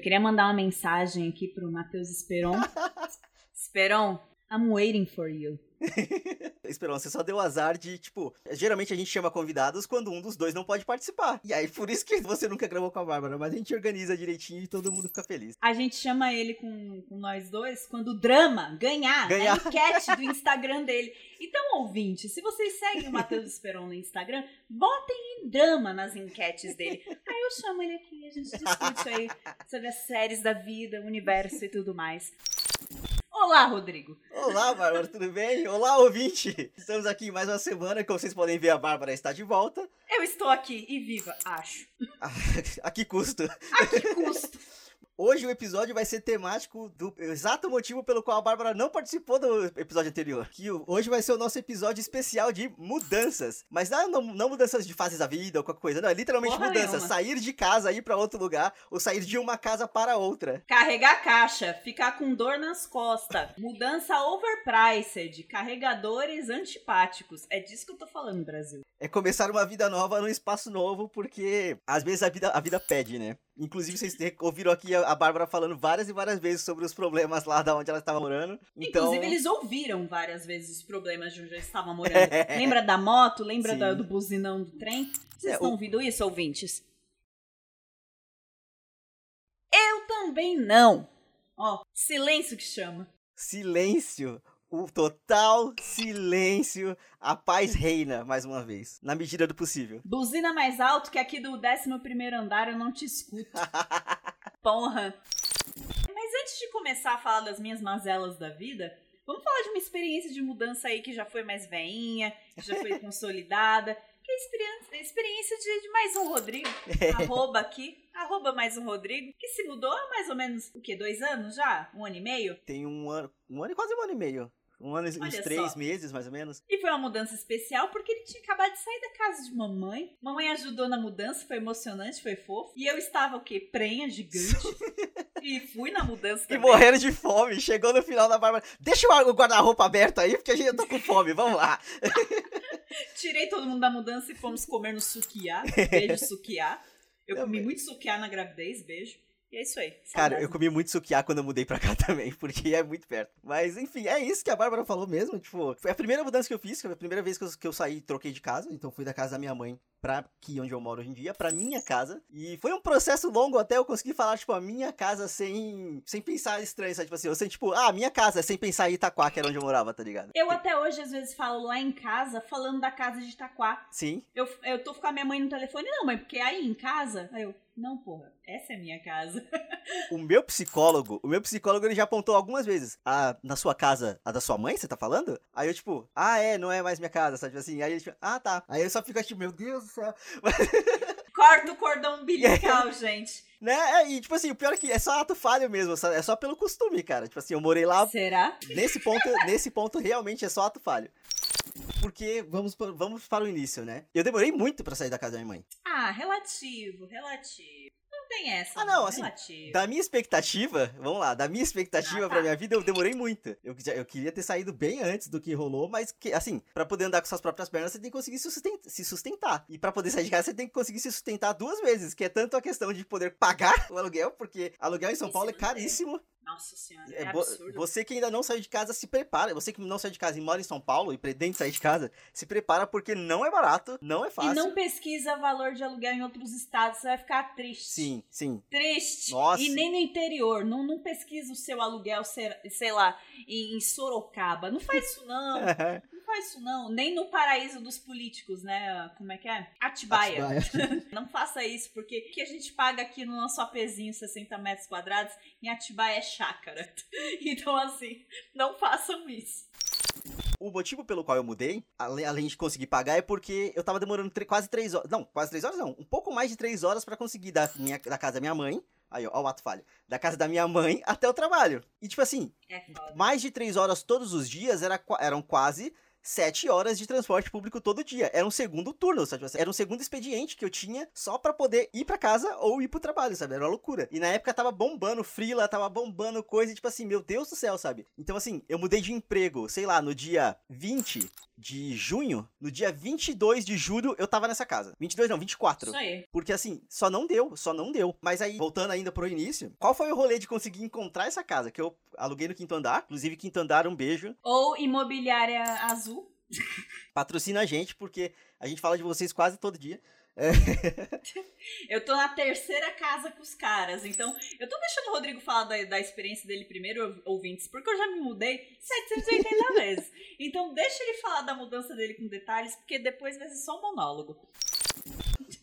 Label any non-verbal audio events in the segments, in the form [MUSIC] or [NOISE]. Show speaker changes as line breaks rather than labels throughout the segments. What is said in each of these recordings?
Eu queria mandar uma mensagem aqui pro Matheus Esperon. [LAUGHS] Esperon, I'm waiting for you. [LAUGHS]
Esperão, você só deu azar de, tipo, geralmente a gente chama convidados quando um dos dois não pode participar. E aí, por isso que você nunca gravou com a Bárbara, mas a gente organiza direitinho e todo mundo fica feliz.
A gente chama ele com, com nós dois quando o drama ganhar, ganhar. a enquete do Instagram dele. Então, ouvinte, se vocês seguem o Matheus Esperon no Instagram, botem em drama nas enquetes dele. Aí eu chamo ele aqui, a gente discute aí sobre as séries da vida, o universo e tudo mais. Olá, Rodrigo.
Olá, Bárbara, tudo bem? Olá, ouvinte. Estamos aqui mais uma semana. Como vocês podem ver, a Bárbara está de volta.
Eu estou aqui e viva, acho. [LAUGHS]
a que custo?
A que custo?
Hoje o episódio vai ser temático do exato motivo pelo qual a Bárbara não participou do episódio anterior. Que hoje vai ser o nosso episódio especial de mudanças. Mas não, não, não mudanças de fases da vida ou qualquer coisa, não. É literalmente Porra mudanças. Nenhuma. Sair de casa, ir para outro lugar, ou sair de uma casa para outra.
Carregar caixa, ficar com dor nas costas. Mudança overpriced, carregadores antipáticos. É disso que eu tô falando, Brasil.
É começar uma vida nova num espaço novo, porque às vezes a vida, a vida pede, né? Inclusive, vocês ouviram aqui a Bárbara falando várias e várias vezes sobre os problemas lá da onde ela estava morando. Então...
Inclusive, eles ouviram várias vezes os problemas de onde ela estava morando. [LAUGHS] É. Lembra da moto? Lembra da, do buzinão do trem? Vocês é, estão o... ouvindo isso, ouvintes? Eu também não. Ó, silêncio que chama.
Silêncio o total silêncio, a paz reina, mais uma vez, na medida do possível.
Buzina mais alto que aqui do 11 andar eu não te escuto. [LAUGHS] Porra. Mas antes de começar a falar das minhas mazelas da vida, vamos falar de uma experiência de mudança aí que já foi mais veinha, que já foi [LAUGHS] consolidada, que é a experiência, experiência de, de, mais um Rodrigo, arroba aqui, arroba mais um Rodrigo, que se mudou há mais ou menos, o quê, dois anos já? Um ano e meio?
Tem um ano, um ano e quase um ano e meio. Um ano e uns três meses, mais ou menos.
E foi uma mudança especial porque ele tinha acabado de sair da casa de mamãe. Mamãe ajudou na mudança, foi emocionante, foi fofo. E eu estava o quê? Prenha gigante. [LAUGHS] e fui na mudança também.
E morrendo de fome. Chegou no final da barba. Deixa o guarda-roupa aberto aí, porque a gente tá com fome. Vamos lá. [LAUGHS]
Tirei todo mundo da mudança e fomos comer no sukiá. [LAUGHS] Beijo, sukiá. Eu comi muito sukiá na gravidez, beijo. E é isso aí. Saudade.
Cara, eu comi muito sukiá quando eu mudei pra cá [LAUGHS] também, porque é muito perto. Mas, enfim, é isso que a Bárbara falou mesmo. Tipo, foi a primeira mudança que eu fiz, foi a primeira vez que eu, que eu saí e troquei de casa. Então, fui da casa da minha mãe pra aqui onde eu moro hoje em dia, pra minha casa. E foi um processo longo até eu conseguir falar, tipo, a minha casa sem, sem pensar estranho, sabe? Tipo assim, eu sei, tipo, ah, minha casa, sem pensar em Itaquá, que era onde eu morava, tá ligado?
Eu até hoje, às vezes, falo lá em casa, falando da casa de Itaquá.
Sim.
Eu, eu tô com a minha mãe no telefone, não, mãe, porque aí em casa, aí eu, não, porra, essa é minha casa.
o meu psicólogo, o meu psicólogo, ele já apontou algumas vezes. Ah, na sua casa, a da sua mãe, você tá falando? Aí eu, tipo, ah, é, não é mais minha casa, sabe? Tipo assim, aí ele, tipo, ah, tá. Aí eu só fico tipo, meu Deus do céu. [LAUGHS]
Corta o cordão umbilical, [LAUGHS] gente.
Né? É, e, tipo assim, o pior é que é só ato falho mesmo, é só pelo costume, cara. Tipo assim, eu morei lá.
Será?
Nesse ponto, nesse ponto realmente é só ato falho. Porque vamos, vamos para o início, né? Eu demorei muito para sair da casa da minha mãe.
Ah, relativo, relativo. Não tem essa.
Ah, não, assim, relativo. da minha expectativa, vamos lá, da minha expectativa ah, tá. pra minha vida, eu demorei muito. Eu, eu queria ter saído bem antes do que rolou, mas, que, assim, para poder andar com suas próprias pernas, você tem que conseguir se sustentar. E para poder sair de casa, você tem que conseguir se sustentar duas vezes, que é tanto a questão de poder pagar [LAUGHS] o aluguel, porque aluguel em São Paulo é caríssimo.
Nossa senhora, é, é absurdo.
Você que ainda não saiu de casa, se prepara. Você que não saiu de casa e mora em São Paulo e pretende sair de casa, se prepara porque não é barato, não é fácil.
E não pesquisa valor de aluguel em outros estados, você vai ficar triste.
Sim, sim.
Triste. Nossa. E nem no interior. Não, não pesquisa o seu aluguel, sei lá, em Sorocaba. Não faz isso, não. [LAUGHS] não faz isso, não. Nem no paraíso dos políticos, né? Como é que é? Atibaia. Atibaia. [LAUGHS] não faça isso, porque o que a gente paga aqui no nosso apezinho 60 metros quadrados, em Atibaia é chácara. [LAUGHS] Então, assim, não façam isso.
O motivo pelo qual eu mudei, além de conseguir pagar, é porque eu tava demorando quase três horas. Não, quase três horas não. Um pouco mais de três horas para conseguir da, minha, da casa da minha mãe. Aí, ó, ó, o ato falho. Da casa da minha mãe até o trabalho. E, tipo assim,
é
mais de três horas todos os dias era, eram quase sete horas de transporte público todo dia. Era um segundo turno, sabe? Era um segundo expediente que eu tinha só para poder ir para casa ou ir pro trabalho, sabe? Era uma loucura. E na época tava bombando frila, tava bombando coisa, e, tipo assim, meu Deus do céu, sabe? Então, assim, eu mudei de emprego, sei lá, no dia 20 de junho, no dia 22 de julho, eu tava nessa casa. 22 não, 24.
Isso aí.
Porque assim, só não deu, só não deu. Mas aí, voltando ainda pro início, qual foi o rolê de conseguir encontrar essa casa? Que eu aluguei no quinto andar, inclusive quinto andar, um beijo.
Ou imobiliária azul. [LAUGHS]
Patrocina a gente, porque a gente fala de vocês quase todo dia. É. [LAUGHS]
eu tô na terceira casa com os caras, então eu tô deixando o Rodrigo falar da, da experiência dele primeiro, ouvintes, porque eu já me mudei 780 [LAUGHS] vezes. Então deixa ele falar da mudança dele com detalhes, porque depois vai ser só um monólogo.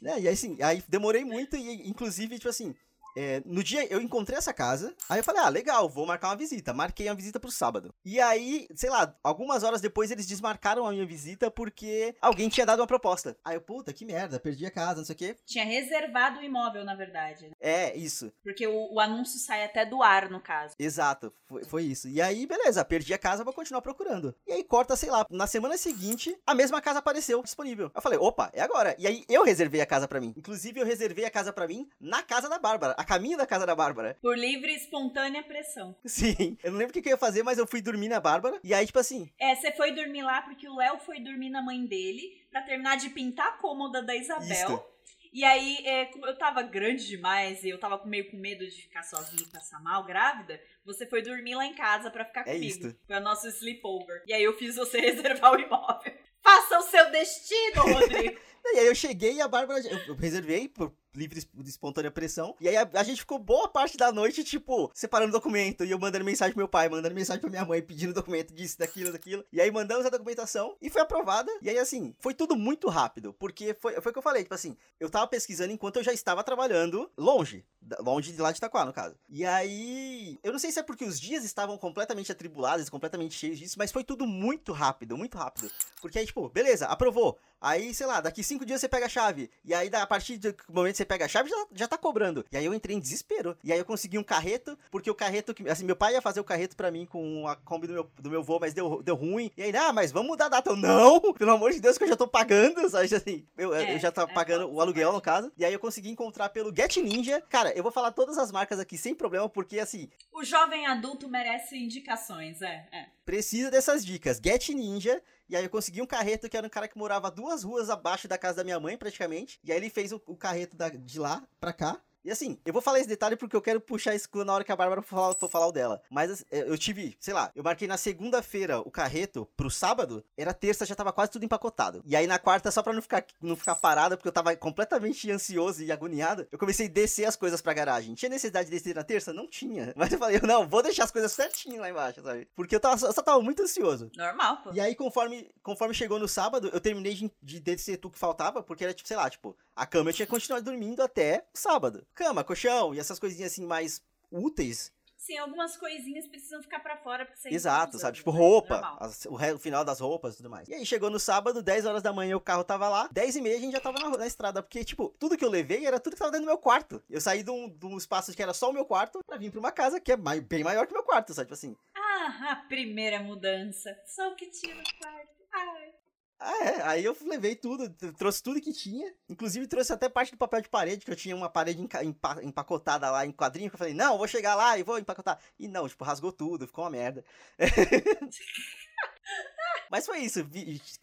É, e aí assim, aí demorei muito e inclusive, tipo assim, é, no dia eu encontrei essa casa, aí eu falei, ah, legal, vou marcar uma visita. Marquei uma visita pro sábado. E aí, sei lá, algumas horas depois eles desmarcaram a minha visita porque alguém tinha dado uma proposta. Aí eu, puta, que merda, perdi a casa, não sei o quê.
Tinha reservado o imóvel, na verdade. Né?
É, isso.
Porque o, o, anúncio sai até do ar, no caso.
Exato, foi, foi isso. E aí, beleza, perdi a casa, vou continuar procurando. E aí corta, sei lá, na semana seguinte, a mesma casa apareceu disponível. Eu falei, opa, é agora. E aí eu reservei a casa para mim. Inclusive, eu reservei a casa para mim na casa da Bárbara. A caminho da casa da Bárbara.
Por livre e espontânea pressão. [LAUGHS]
Sim. Eu não lembro o que eu ia fazer, mas eu fui dormir na Bárbara. E aí, tipo assim.
É, você foi dormir lá porque o Léo foi dormir na mãe dele para terminar de pintar a cômoda da Isabel. Isso. E aí, é, eu tava grande demais e eu tava meio com medo de ficar sozinha e passar mal, grávida. Você foi dormir lá em casa para ficar
é
comigo.
Isso.
Foi o nosso sleepover. E aí eu fiz você [LAUGHS] reservar o imóvel. Faça o seu destino, [LAUGHS] Rodrigo.
e aí eu cheguei e a Bárbara, eu reservei por livre de espontânea pressão. E aí a, a, gente ficou boa parte da noite, tipo, separando documento. E eu mandando mensagem pro meu pai, mandando mensagem pra minha mãe, pedindo documento disso, daquilo, daquilo. E aí mandamos a documentação e foi aprovada. E aí, assim, foi tudo muito rápido. Porque foi, foi o que eu falei, tipo assim, eu tava pesquisando enquanto eu já estava trabalhando longe. Longe de lá de Itaquá, no caso. E aí, eu não sei se é porque os dias estavam completamente atribulados, completamente cheios disso, mas foi tudo muito rápido, muito rápido. Porque aí, tipo, beleza, aprovou. Aí, sei lá, daqui cinco dias você pega a chave. E aí, a partir do momento que você pega a chave, já, já tá cobrando. E aí eu entrei em desespero. E aí eu consegui um carreto, porque o carreto que. Assim, meu pai ia fazer o carreto pra mim com a Kombi do meu, do meu voo, mas deu, deu ruim. E aí, ah, mas vamos mudar a data. Eu, não! [LAUGHS] Pelo amor de Deus, que eu já tô pagando. Sabe assim? Eu, é, eu já tô é, pagando é, o aluguel, no caso. E aí eu consegui encontrar pelo Get Ninja. Cara, eu vou falar todas as marcas aqui sem problema, porque assim.
O jovem adulto merece indicações, é. é.
Precisa dessas dicas. Get Ninja. E aí eu consegui um carreto que era um cara que morava duas ruas abaixo da casa da minha mãe, praticamente. E aí ele fez o, o carreto da, de lá pra cá. E assim, eu vou falar esse detalhe porque eu quero puxar isso na hora que a Bárbara for falar, for falar o dela. Mas é, eu tive, sei lá, eu marquei na segunda-feira o carreto pro sábado, era terça, já tava quase tudo empacotado. E aí na quarta, só pra não ficar, não ficar parada, porque eu tava completamente ansioso e agoniado, eu comecei a descer as coisas pra garagem. Tinha necessidade de descer na terça? Não tinha. [LAUGHS] Mas eu falei, não, vou deixar as coisas certinho lá embaixo, sabe? Porque eu, tava, eu só tava muito ansioso.
Normal, pô.
E aí, conforme, conforme chegou no sábado, eu terminei de, de descer tudo que faltava, porque era tipo, sei lá, tipo, a cama eu tinha continuado dormindo até sábado. Cama, colchão e essas coisinhas assim mais úteis.
Sim, algumas coisinhas precisam ficar para fora pra você
Exato, sabe? Tipo, roupa, as, o, o, final das roupas e tudo mais. E aí chegou no sábado, 10 horas da manhã, o carro tava lá, 10 e meia a gente já tava na, na, estrada, porque, tipo, tudo que eu levei era tudo que tava dentro do meu quarto. Eu saí de um, de um espaço que era só o meu quarto pra vir pra uma casa que é mais, bem maior que o meu quarto, sabe? Tipo assim.
Ah, a primeira mudança. Só o que tinha no quarto. Ai.
Ah, é. Aí eu levei tudo, trouxe tudo que tinha. Inclusive trouxe até parte do papel de parede, que eu tinha uma parede empacotada lá em quadrinho, que eu falei, não, vou chegar lá e vou empacotar. E não, tipo, rasgou tudo, ficou uma merda. [LAUGHS] Mas foi isso,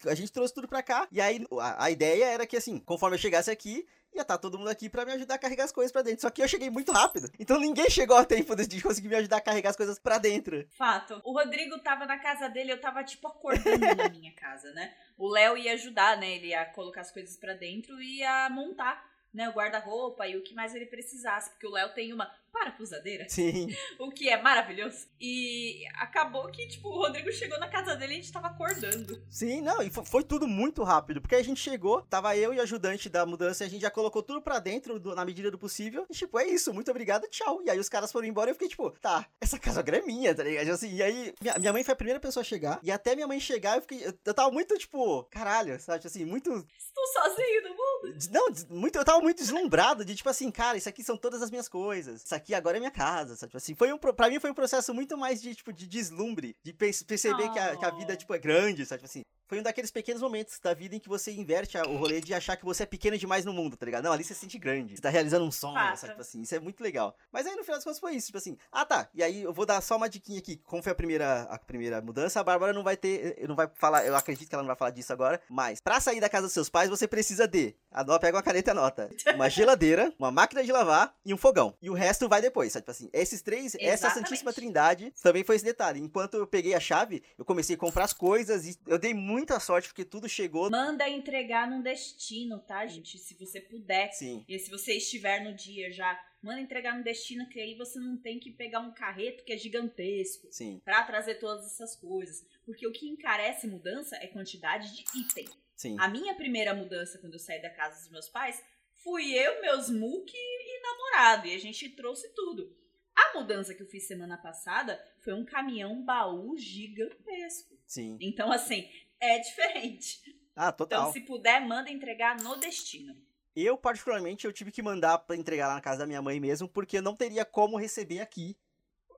a gente trouxe tudo pra cá. E aí a ideia era que, assim, conforme eu chegasse aqui, ia estar tá todo mundo aqui para me ajudar a carregar as coisas para dentro. Só que eu cheguei muito rápido. Então ninguém chegou a tempo de conseguir me ajudar a carregar as coisas para dentro.
Fato. O Rodrigo tava na casa dele, eu tava tipo acordando na minha casa, né? O Léo ia ajudar, né? Ele ia colocar as coisas para dentro e ia montar né, o guarda-roupa e o que mais ele precisasse, porque o Léo tem uma parafusadeira.
Sim. [LAUGHS]
O que é maravilhoso. E acabou que, tipo, o Rodrigo chegou na casa dele e a gente tava acordando.
Sim, não, e foi, tudo muito rápido, porque a gente chegou, tava eu e o ajudante da mudança, e a gente já colocou tudo pra dentro, do, na medida do possível, e tipo, é isso, muito obrigado, tchau. E aí os caras foram embora e eu fiquei tipo, tá, essa casa agora é minha, tá ligado? Assim, e aí, minha, minha mãe foi a primeira pessoa a chegar, e até minha mãe chegar, eu fiquei, eu, eu tava muito, tipo, caralho, sabe, assim, muito...
Estou sozinho no mundo.
Não, muito, eu tava muito deslumbrado de, tipo assim, cara, isso aqui são todas as minhas coisas, isso aqui agora é minha casa, casa, sabe? Tipo assim, foi um, pra mim foi um processo muito mais de, tipo, de deslumbre, de perceber oh. que, a, que a vida, tipo, é grande, sabe? Tipo assim, foi um daqueles pequenos momentos da vida em que você inverte o rolê de achar que você é pequeno demais no mundo, tá ligado? Não, ali você se sente grande. Você tá realizando um sonho, sabe? Tipo assim, isso é muito legal. Mas aí no final das contas foi isso, tipo assim, ah tá, e aí eu vou dar só uma diquinha aqui. Como foi a primeira, a primeira mudança, a Bárbara não vai ter, não vai falar, eu acredito que ela não vai falar disso agora, mas pra sair da casa dos seus pais, você precisa de, a pega uma caneta e anota, uma geladeira, [LAUGHS] uma máquina de lavar e um fogão. E o resto vai depois, sabe? Tipo assim, esses três, Exatamente. essa santíssima trindade, também foi esse detalhe. Enquanto eu peguei a chave, eu comecei a comprar as coisas e eu dei muita sorte porque tudo chegou.
Manda entregar num destino, tá, gente? Se você puder.
Sim.
E se você estiver no dia já, manda entregar no destino, que aí você não tem que pegar um carreto que é gigantesco.
Sim.
Pra trazer todas essas coisas. Porque o que encarece mudança é quantidade de item.
Sim.
A minha primeira mudança quando eu saí da casa dos meus pais fui eu, meus muque e namorado. E a gente trouxe tudo. A mudança que eu fiz semana passada foi um caminhão baú gigantesco.
Sim.
Então, assim, é diferente. [LAUGHS]
Ah, total.
Então, se puder, manda entregar no destino.
Eu, particularmente, eu tive que mandar para entregar lá na casa da minha mãe mesmo, porque não teria como receber aqui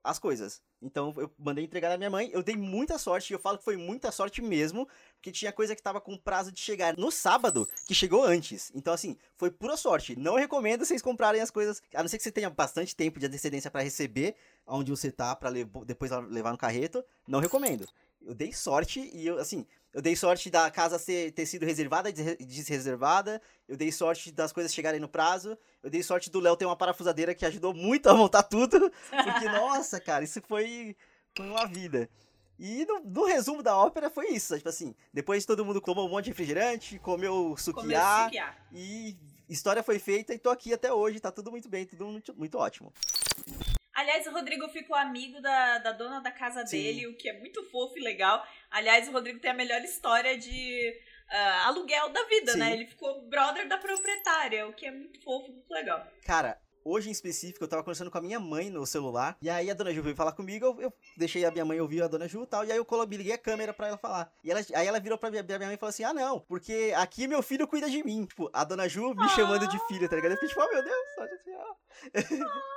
as coisas. Então eu mandei entregar na minha mãe. Eu dei muita sorte, e eu falo que foi muita sorte mesmo, porque tinha coisa que tava com prazo de chegar no sábado, que chegou antes. Então, assim, foi pura sorte. Não recomendo vocês comprarem as coisas, a não ser que você tenha bastante tempo de antecedência para receber onde você tá, para depois levar no carreto. Não recomendo. Eu dei sorte e eu, assim, eu dei sorte da casa ser, ter sido reservada e desreservada. Eu dei sorte das coisas chegarem no prazo. Eu dei sorte do Léo ter uma parafusadeira que ajudou muito a montar tudo. [LAUGHS] Porque, nossa, cara, isso foi, foi uma vida. E no, no, resumo da ópera foi isso. Tipo assim, depois todo mundo tomou um monte de refrigerante, comeu suquiá, e história foi feita e tô aqui até hoje. Tá tudo muito bem, tudo muito, muito ótimo.
Aliás, o Rodrigo ficou amigo da, da dona da casa Sim. dele, o que é muito fofo e legal. Aliás, o Rodrigo tem a melhor história de uh, aluguel da vida, né? Sim. né? Ele ficou brother da proprietária, o que é muito fofo, muito legal.
Cara, Hoje em específico, eu tava conversando com a minha mãe no celular. E aí a dona Ju veio falar comigo. Eu, eu deixei a minha mãe ouvir a dona Ju e tal. E aí eu liguei a câmera pra ela falar. E ela, aí ela virou pra minha, minha mãe e falou assim: Ah, não, porque aqui meu filho cuida de mim. Tipo, a dona Ju me ah. chamando de filha, tá ligado? Eu fiquei tipo, oh meu Deus, olha assim, ó.
Ah. [LAUGHS]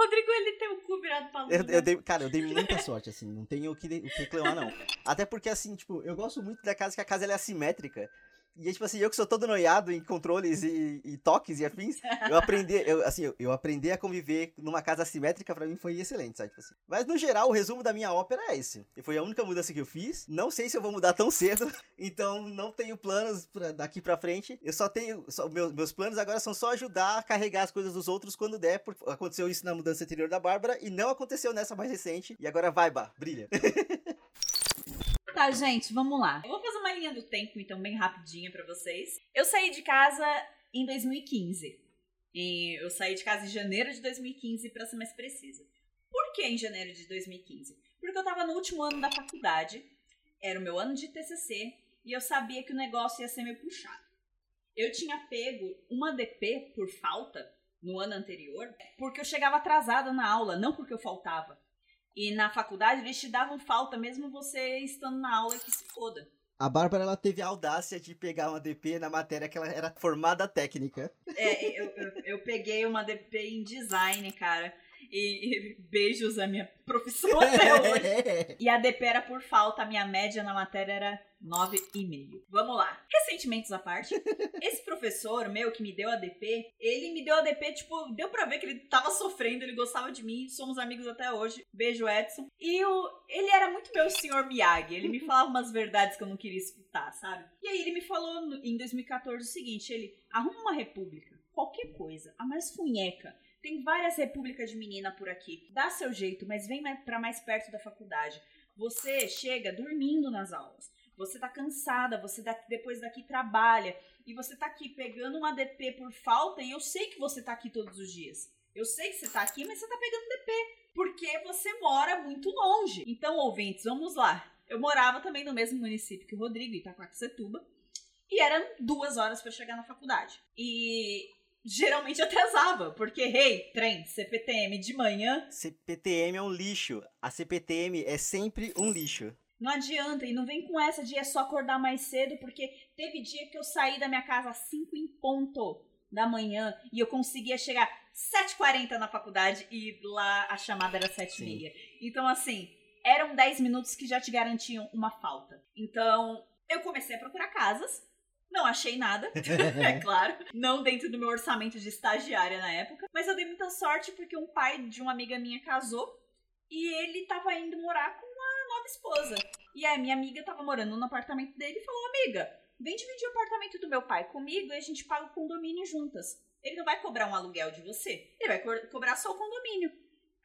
Rodrigo, ele tem o cu virado pra lua. Eu,
eu dei, cara, eu dei muita sorte, assim. Não tenho o que, o que reclamar, não. Até porque, assim, tipo, eu gosto muito da casa, que a casa é assimétrica. E tipo assim, eu que sou todo noiado em controles e, e toques e afins, eu [LAUGHS] aprendi, eu, assim, eu, eu, aprendi a conviver numa casa assimétrica para mim foi excelente, sabe? Tipo assim. Mas no geral, o resumo da minha ópera é esse. E foi a única mudança que eu fiz. Não sei se eu vou mudar tão cedo, [LAUGHS] então não tenho planos pra, daqui para frente. Eu só tenho, só, meus, meus planos agora são só ajudar a carregar as coisas dos outros quando der, porque aconteceu isso na mudança anterior da Bárbara e não aconteceu nessa mais recente. E agora vai, Bah, brilha. [LAUGHS]
Tá, gente, vamos lá. Eu vou fazer uma linha do tempo, então, bem rapidinha para vocês. Eu saí de casa em 2015. E eu saí de casa em janeiro de 2015, para ser mais precisa. Por que em janeiro de 2015? Porque eu tava no último ano da faculdade, era o meu ano de TCC, e eu sabia que o negócio ia ser meio puxado. Eu tinha pego uma DP por falta no ano anterior, porque eu chegava atrasada na aula, não porque eu faltava. E na faculdade eles te davam falta mesmo você estando na aula que se foda.
A Bárbara ela teve a audácia de pegar uma DP na matéria que ela era formada técnica.
É, eu, eu, eu peguei uma DP em design, cara. E, e, beijos à minha profissão [LAUGHS] até hoje. e a DP era por falta, a minha média na matéria era 9,5. Vamos lá. Ressentimentos à parte, [LAUGHS] esse professor meu que me deu a DP, ele me deu a DP, tipo, deu pra ver que ele tava sofrendo, ele gostava de mim, somos amigos até hoje. Beijo, Edson. E o, ele era muito meu senhor Miyagi, ele me [LAUGHS] falava umas verdades que eu não queria escutar, sabe? E aí ele me falou em 2014 o seguinte, ele, arruma uma república, qualquer coisa, a mais funheca, tem várias repúblicas de menina por aqui. Dá seu jeito, mas vem para mais perto da faculdade. Você chega dormindo nas aulas. Você tá cansada, você daqui, depois daqui trabalha e você tá aqui pegando um ADP por falta e eu sei que você tá aqui todos os dias. Eu sei que você tá aqui, mas você tá pegando DP porque você mora muito longe. Então, ouvintes, vamos lá. Eu morava também no mesmo município que o Rodrigo, Itacoaxetuba, e eram duas horas para chegar na faculdade. E geralmente atrasava, porque, hey, trem, CPTM de manhã.
CPTM é um lixo. A CPTM é sempre um lixo.
Não adianta, e não vem com essa de é só acordar mais cedo, porque teve dia que eu saí da minha casa às 5 em ponto da manhã e eu conseguia chegar 7h40 na faculdade e lá a chamada era 7h30. Então, assim, eram 10 minutos que já te garantiam uma falta. Então, eu comecei a procurar casas. Não achei nada, [LAUGHS] [LAUGHS] é claro. Não dentro do meu orçamento de estagiária na época. Mas eu dei muita sorte porque um pai de uma amiga minha casou e ele tava indo morar com uma nova esposa. E a minha amiga tava morando no apartamento dele e falou: Amiga, vem dividir o apartamento do meu pai comigo e a gente paga o condomínio juntas. Ele não vai cobrar um aluguel de você, ele vai co cobrar só o condomínio.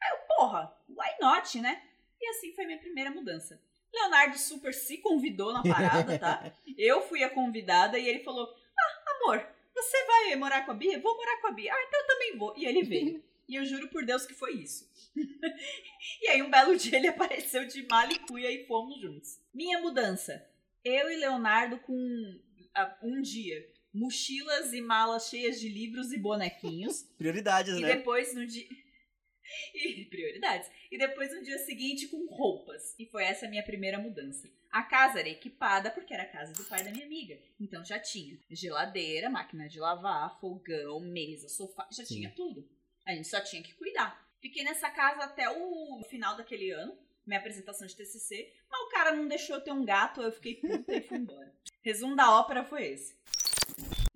Aí eu, porra, why not, né? E assim foi minha primeira mudança. Leonardo super se convidou na parada, tá? [LAUGHS] Eu fui a convidada e ele falou: Ah, amor, você vai morar com a Bia? Vou morar com a Bia. Ah, então eu também vou. E ele veio. E eu juro por Deus que foi isso. [LAUGHS] e aí um belo dia ele apareceu de malicuia e fomos juntos. Minha mudança. Eu e Leonardo com uh, um dia mochilas e malas cheias de livros e bonequinhos.
Prioridades,
e
né?
E depois no dia e prioridades. E depois no dia seguinte com roupas. E foi essa a minha primeira mudança. A casa era equipada porque era a casa do pai da minha amiga. Então já tinha geladeira, máquina de lavar, fogão, mesa, sofá, já Sim. tinha tudo. A gente só tinha que cuidar. Fiquei nessa casa até o final daquele ano, minha apresentação de TCC, mas o cara não deixou eu ter um gato, eu fiquei puta e fui embora. Resumo da ópera foi esse.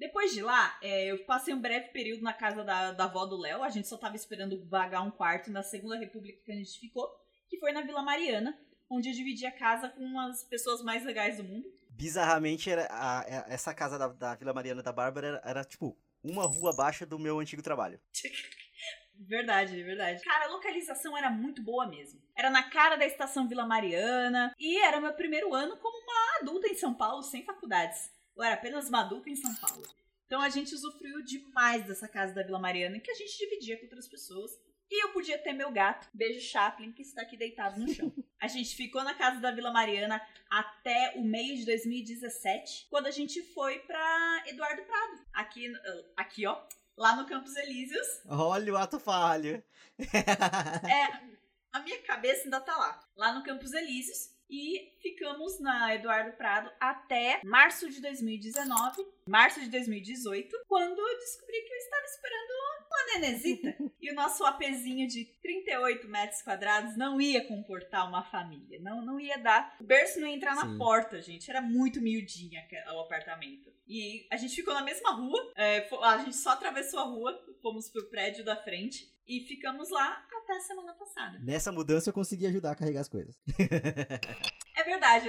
Depois de lá, é, eu passei um breve período na casa da, da avó do Léo. A gente só tava esperando vagar um quarto na Segunda República que a gente ficou, que foi na Vila Mariana, onde eu dividi a casa com as pessoas mais legais do mundo.
Bizarramente, era a, a, essa casa da, da, Vila Mariana da Bárbara era, era, tipo uma rua abaixo do meu antigo trabalho. [LAUGHS]
Verdade, verdade. Cara, a localização era muito boa mesmo. Era na cara da estação Vila Mariana e era meu primeiro ano como uma adulta em São Paulo, sem faculdades. Eu era apenas uma adulta em São Paulo. Então a gente usufruiu demais dessa casa da Vila Mariana, que a gente dividia com outras pessoas. E eu podia ter meu gato, beijo Chaplin, que está aqui deitado no chão. A gente ficou na casa da Vila Mariana até o meio de 2017, quando a gente foi para Eduardo Prado. Aqui, aqui ó, lá no Campos Elíseos.
Olha o ato falho.
é, a minha cabeça ainda tá lá. Lá no Campos Elíseos e ficamos na Eduardo Prado até março de 2019, março de 2018, quando eu descobri que eu estava esperando uma nenezita. [LAUGHS] e o nosso apezinho de 38 metros quadrados não ia comportar uma família, não, não ia dar. O berço não ia entrar Sim. na porta, gente, era muito miudinha o apartamento. E a gente ficou na mesma rua, é, a gente só atravessou a rua, fomos pro prédio da frente e ficamos lá até a semana passada.
Nessa mudança eu consegui ajudar a carregar as coisas. [LAUGHS]
é verdade,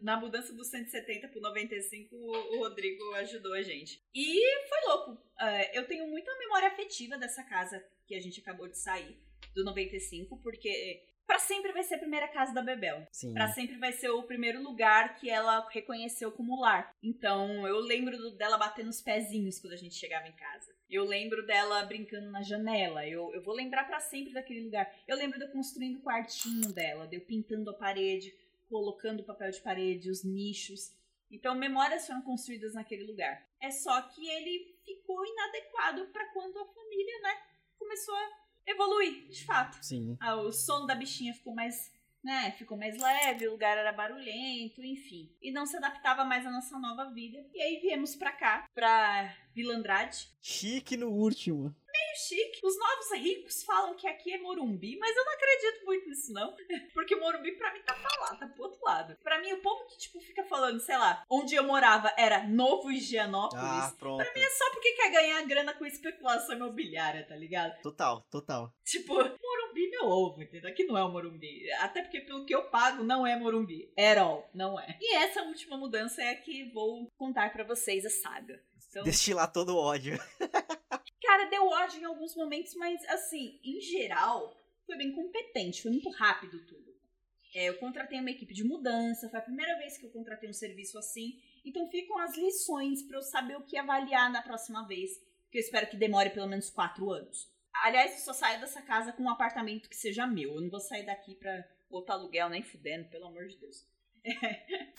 na mudança do 170 pro 95 o Rodrigo ajudou a gente. E foi louco. É, eu tenho muita memória afetiva dessa casa que a gente acabou de sair, do 95, porque para sempre vai ser a primeira casa da Bebel. Para sempre vai ser o primeiro lugar que ela reconheceu como lar. Então, eu lembro dela batendo os pezinhos quando a gente chegava em casa. Eu lembro dela brincando na janela. Eu, eu vou lembrar para sempre daquele lugar. Eu lembro de eu construindo o quartinho dela, de eu pintando a parede, colocando o papel de parede, os nichos. Então, memórias foram construídas naquele lugar. É só que ele ficou inadequado para quando a família, né, começou a evoluir, de fato.
Sim.
Ah, o som da bichinha ficou mais né, ficou mais leve, o lugar era barulhento, enfim. E não se adaptava mais à nossa nova vida. E aí viemos pra cá, pra Vila Andrade.
Chique no último
meio chique. Os novos ricos falam que aqui é Morumbi, mas eu não acredito muito nisso, não. [LAUGHS] Porque Morumbi, pra mim, tá pra lá, tá pro outro lado. Pra mim, o povo que, tipo, fica falando, sei lá, onde eu morava era Novo Higienópolis.
Ah, pronto.
Pra mim é só porque quer ganhar grana com especulação imobiliária, tá ligado?
Total, total.
Tipo, Morumbi meu ovo, entendeu? Aqui não é o Morumbi. Até porque pelo que eu pago, não é Morumbi. At all, não é. E essa última mudança é a que vou contar para vocês a saga.
Então... Destilar todo o ódio. [LAUGHS]
Cara, deu ódio em alguns momentos, mas assim, em geral, foi bem competente, foi muito rápido tudo. É, eu contratei uma equipe de mudança, foi a primeira vez que eu contratei um serviço assim. Então ficam as lições para eu saber o que avaliar na próxima vez, que eu espero que demore pelo menos quatro anos. Aliás, eu só saio dessa casa com um apartamento que seja meu. Eu não vou sair daqui pra botar aluguel nem fudendo, pelo amor de Deus. É. [LAUGHS]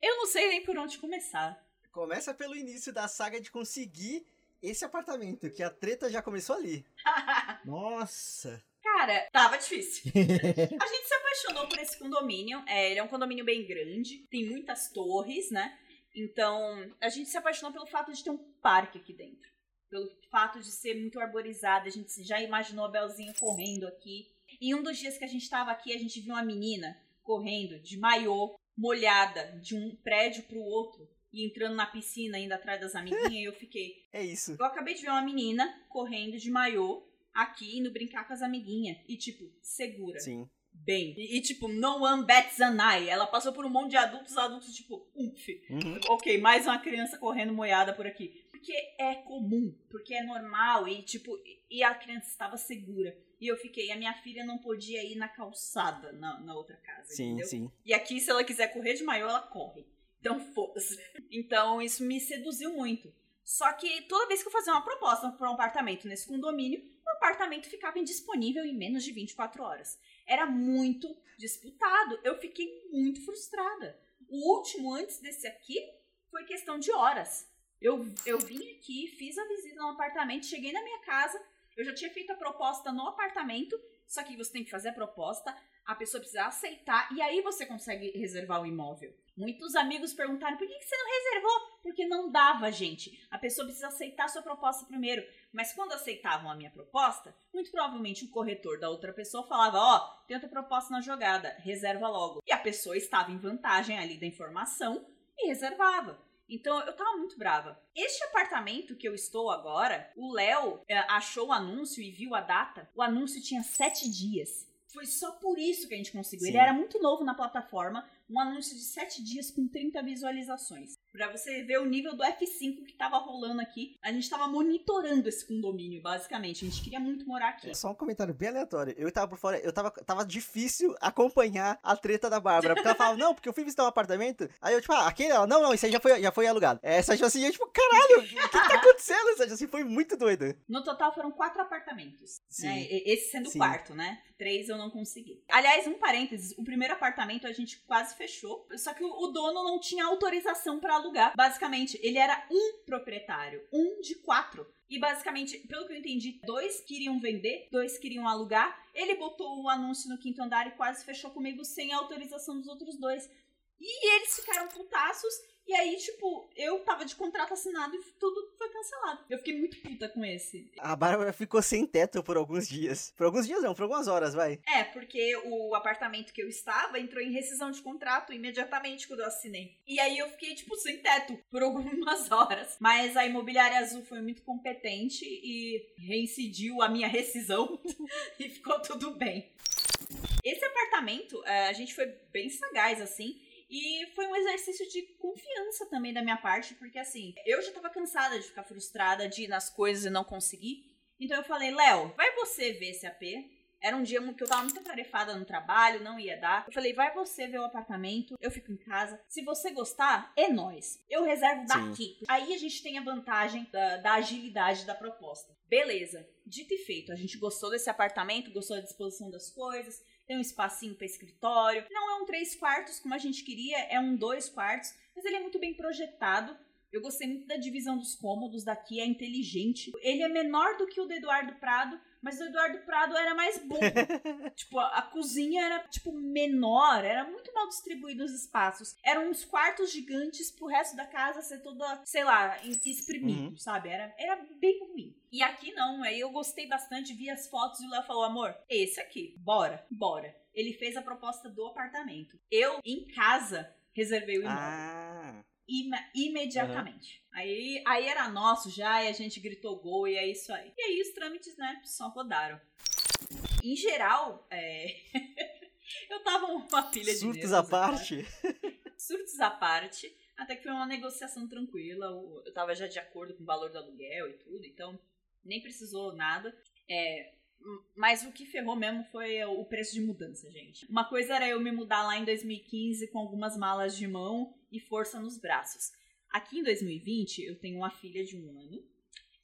Eu não sei nem por onde começar.
Começa pelo início da saga de conseguir esse apartamento, que a treta já começou ali. [LAUGHS] Nossa!
Cara, tava difícil. [LAUGHS] a gente se apaixonou por esse condomínio. É, ele é um condomínio bem grande, tem muitas torres, né? Então, a gente se apaixonou pelo fato de ter um parque aqui dentro. Pelo fato de ser muito arborizado, a gente já imaginou a Belzinha correndo aqui. Em um dos dias que a gente tava aqui, a gente viu uma menina correndo de maiô, molhada, de um prédio pro outro. E entrando na piscina ainda atrás das amiguinhas, e eu fiquei. [LAUGHS]
É isso.
Eu acabei de ver uma menina correndo de maiô aqui, indo brincar com as amiguinhas. E, tipo, segura.
Sim.
Bem. E, e, tipo, no one bats an eye. Ela passou por um monte de adultos, adultos, tipo, umf.
Uhum.
Ok, mais uma criança correndo moiada por aqui. Porque é comum, porque é normal e, tipo, e a criança estava segura. E eu fiquei, a minha filha não podia ir na calçada na, na outra casa,
Sim,
entendeu?
sim.
E aqui, se ela quiser correr de maior, ela corre. Então, foda-se. Então, isso me seduziu muito. Só que toda vez que eu fazia uma proposta para um apartamento nesse condomínio, o apartamento ficava indisponível em menos de 24 horas. Era muito disputado. Eu fiquei muito frustrada. O último, antes desse aqui, foi questão de horas. Eu, eu vim aqui, fiz a visita no apartamento, cheguei na minha casa, eu já tinha feito a proposta no apartamento, só que você tem que fazer a proposta, a pessoa precisa aceitar e aí você consegue reservar o imóvel. Muitos amigos perguntaram por que você não reservou? Porque não dava, gente. A pessoa precisa aceitar a sua proposta primeiro. Mas quando aceitavam a minha proposta, muito provavelmente o corretor da outra pessoa falava: Ó, tem outra proposta na jogada, reserva logo. E a pessoa estava em vantagem ali da informação e reservava. Então eu tava muito brava. Este apartamento que eu estou agora, o Léo é, achou o anúncio e viu a data. O anúncio tinha sete dias. Foi só por isso que a gente conseguiu.
Sim.
Ele era muito novo na plataforma, um anúncio de sete dias com 30 visualizações. Pra você ver o nível do F5 que tava rolando aqui. A gente tava monitorando esse condomínio, basicamente. A gente queria muito morar aqui.
Só um comentário bem aleatório. Eu tava por fora, eu tava, tava difícil acompanhar a treta da Bárbara. Porque ela falava, não, porque eu fui visitar um apartamento. Aí eu, tipo, ah, aquele, ela, não, não, isso aí já foi, já foi alugado. É, Essa assim, eu, tipo, caralho, o que, que tá acontecendo? Essa assim, foi muito doida.
No total foram quatro apartamentos.
Sim.
Né? Esse sendo o quarto, né? Três eu não consegui. Aliás, um parênteses: o primeiro apartamento a gente quase fechou. Só que o, dono não tinha autorização pra alugar. Basicamente, ele era um proprietário. Um de quatro. E basicamente, pelo que eu entendi, dois queriam vender, dois queriam alugar. Ele botou o anúncio no quinto andar e quase fechou comigo sem autorização dos outros dois. E eles ficaram putaços. E aí, tipo, eu tava de contrato assinado e tudo foi cancelado. Eu fiquei muito puta com esse.
A Bárbara ficou sem teto por alguns dias. Por alguns dias não, por algumas horas, vai.
É, porque o apartamento que eu estava entrou em rescisão de contrato imediatamente quando eu assinei. E aí eu fiquei, tipo, sem teto por [LAUGHS] algumas horas. Mas a imobiliária azul foi muito competente e reincidiu a minha rescisão [LAUGHS] e ficou tudo bem. Esse apartamento, eh, a gente foi bem sagaz, assim. E foi um exercício de confiança também da minha parte, porque assim, eu já tava cansada de ficar frustrada de ir nas coisas e não conseguir. Então eu falei, Léo, vai você ver esse AP. Era um dia que eu tava muito atarefada no trabalho, não ia dar. Eu falei, vai você ver o apartamento, eu fico em casa. Se você gostar, é nós. Eu reservo
Sim.
daqui. Aí a gente tem a vantagem da, da agilidade da proposta. Beleza, dito e feito. A gente gostou desse apartamento, gostou da disposição das coisas, tem um espacinho para escritório. Não é um três quartos como a gente queria, é um dois quartos, mas ele é muito bem projetado. Eu gostei muito da divisão dos cômodos daqui, é inteligente. Ele é menor do que o do Eduardo Prado, mas o Eduardo Prado era mais bom. [LAUGHS] tipo, a, a cozinha era, tipo, menor, era muito mal distribuído os espaços. Eram uns quartos gigantes pro resto da casa ser toda, sei lá, espremido,
Uhum.
sabe? Era, era bem ruim. E aqui não, aí eu gostei bastante, vi as fotos e o Léo falou, amor, esse aqui, bora, bora. Ele fez a proposta do apartamento. Eu, em casa, reservei o imóvel
Ah.
Ima- imediatamente. Aí, aí era nosso já, e a gente gritou gol, e é isso aí. E aí os trâmites, né, só rodaram. Em geral, é... [LAUGHS] eu tava uma pilha de
Surtos à parte.
Surtos à parte, até que foi uma negociação tranquila, eu tava já de acordo com o valor do aluguel e tudo, então nem precisou nada. É, mas o que ferrou mesmo foi o preço de mudança, gente. Uma coisa era eu me mudar lá em 2015 com algumas malas de mão e força nos braços. Aqui em 2020, eu tenho uma filha de um ano,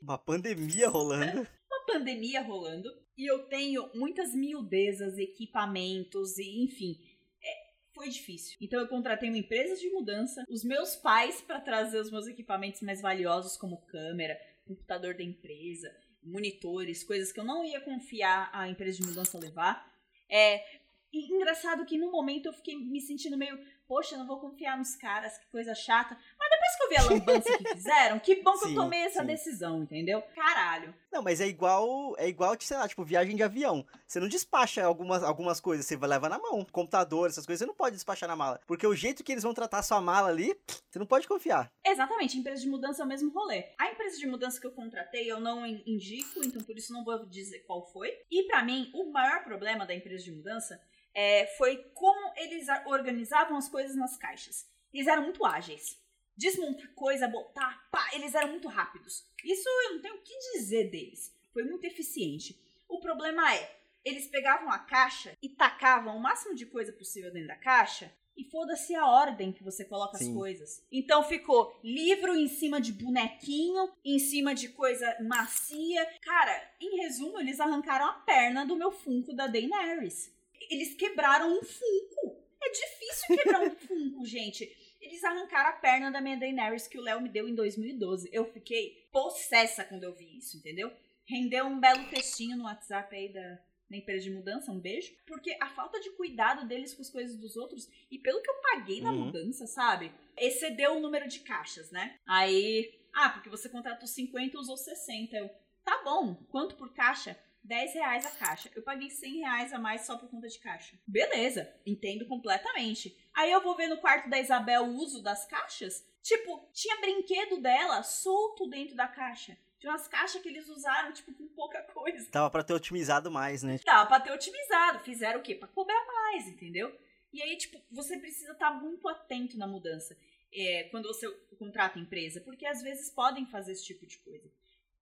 Uma pandemia rolando. [LAUGHS]
uma pandemia rolando, e eu tenho muitas miudezas, equipamentos, e enfim. é, foi difícil. Então eu contratei uma empresa de mudança, os meus pais para trazer os meus equipamentos mais valiosos, como câmera, computador da empresa, monitores, coisas que eu não ia confiar a empresa de mudança levar. É e engraçado que no momento eu fiquei me sentindo meio poxa, eu não vou confiar nos caras, que coisa chata. Mas depois que eu vi a lambança que [LAUGHS] fizeram, que bom que
Sim,
eu tomei essa
sim.
decisão, entendeu? Caralho.
Não, mas é igual, é igual, sei lá, tipo, viagem de avião. Você não despacha algumas, algumas coisas, você vai levar na mão. Computador, essas coisas, você não pode despachar na mala. Porque o jeito que eles vão tratar a sua mala ali, você não pode confiar.
Exatamente, empresa de mudança é o mesmo rolê. A empresa de mudança que eu contratei, eu não in- indico, então por isso não vou dizer qual foi. E pra mim, o maior problema da empresa de mudança é, foi como eles organizavam as coisas nas caixas. Eles eram muito ágeis. Desmontar coisa, botar, pá, eles eram muito rápidos. Isso eu não tenho o que dizer deles. Foi muito eficiente. O problema é, eles pegavam a caixa e tacavam o máximo de coisa possível dentro da caixa e foda-se a ordem que você coloca as
Sim.
coisas. Então ficou livro em cima de bonequinho, em cima de coisa macia. Cara, em resumo, eles arrancaram a perna do meu Funko da Daenerys. Eles quebraram um Funko. É difícil quebrar um [LAUGHS] Funko, gente. Eles arrancaram a perna da minha Daenerys que o Léo me deu em 2012. Eu fiquei possessa quando eu vi isso, entendeu? Rendeu um belo textinho no WhatsApp aí da, empresa de mudança, um beijo. Porque a falta de cuidado deles com as coisas dos outros, e pelo que eu paguei na
Uhum.
mudança, sabe? Excedeu o número de caixas, né? Aí, ah, porque você contratou 50 e usou 60. Eu, tá bom, quanto por caixa? 10 reais a caixa. Eu paguei 100 reais a mais só por conta de caixa. Beleza, entendo completamente. Aí eu vou ver no quarto da Isabel o uso das caixas. Tipo, tinha brinquedo dela solto dentro da caixa. Tinha umas caixas que eles usaram, tipo, com pouca coisa.
Tava pra ter otimizado mais, né?
Dava pra ter otimizado. Fizeram o quê? Pra cobrar mais, entendeu? E aí, tipo, você precisa estar muito atento na mudança é, quando você contrata empresa, porque às vezes podem fazer esse tipo de coisa.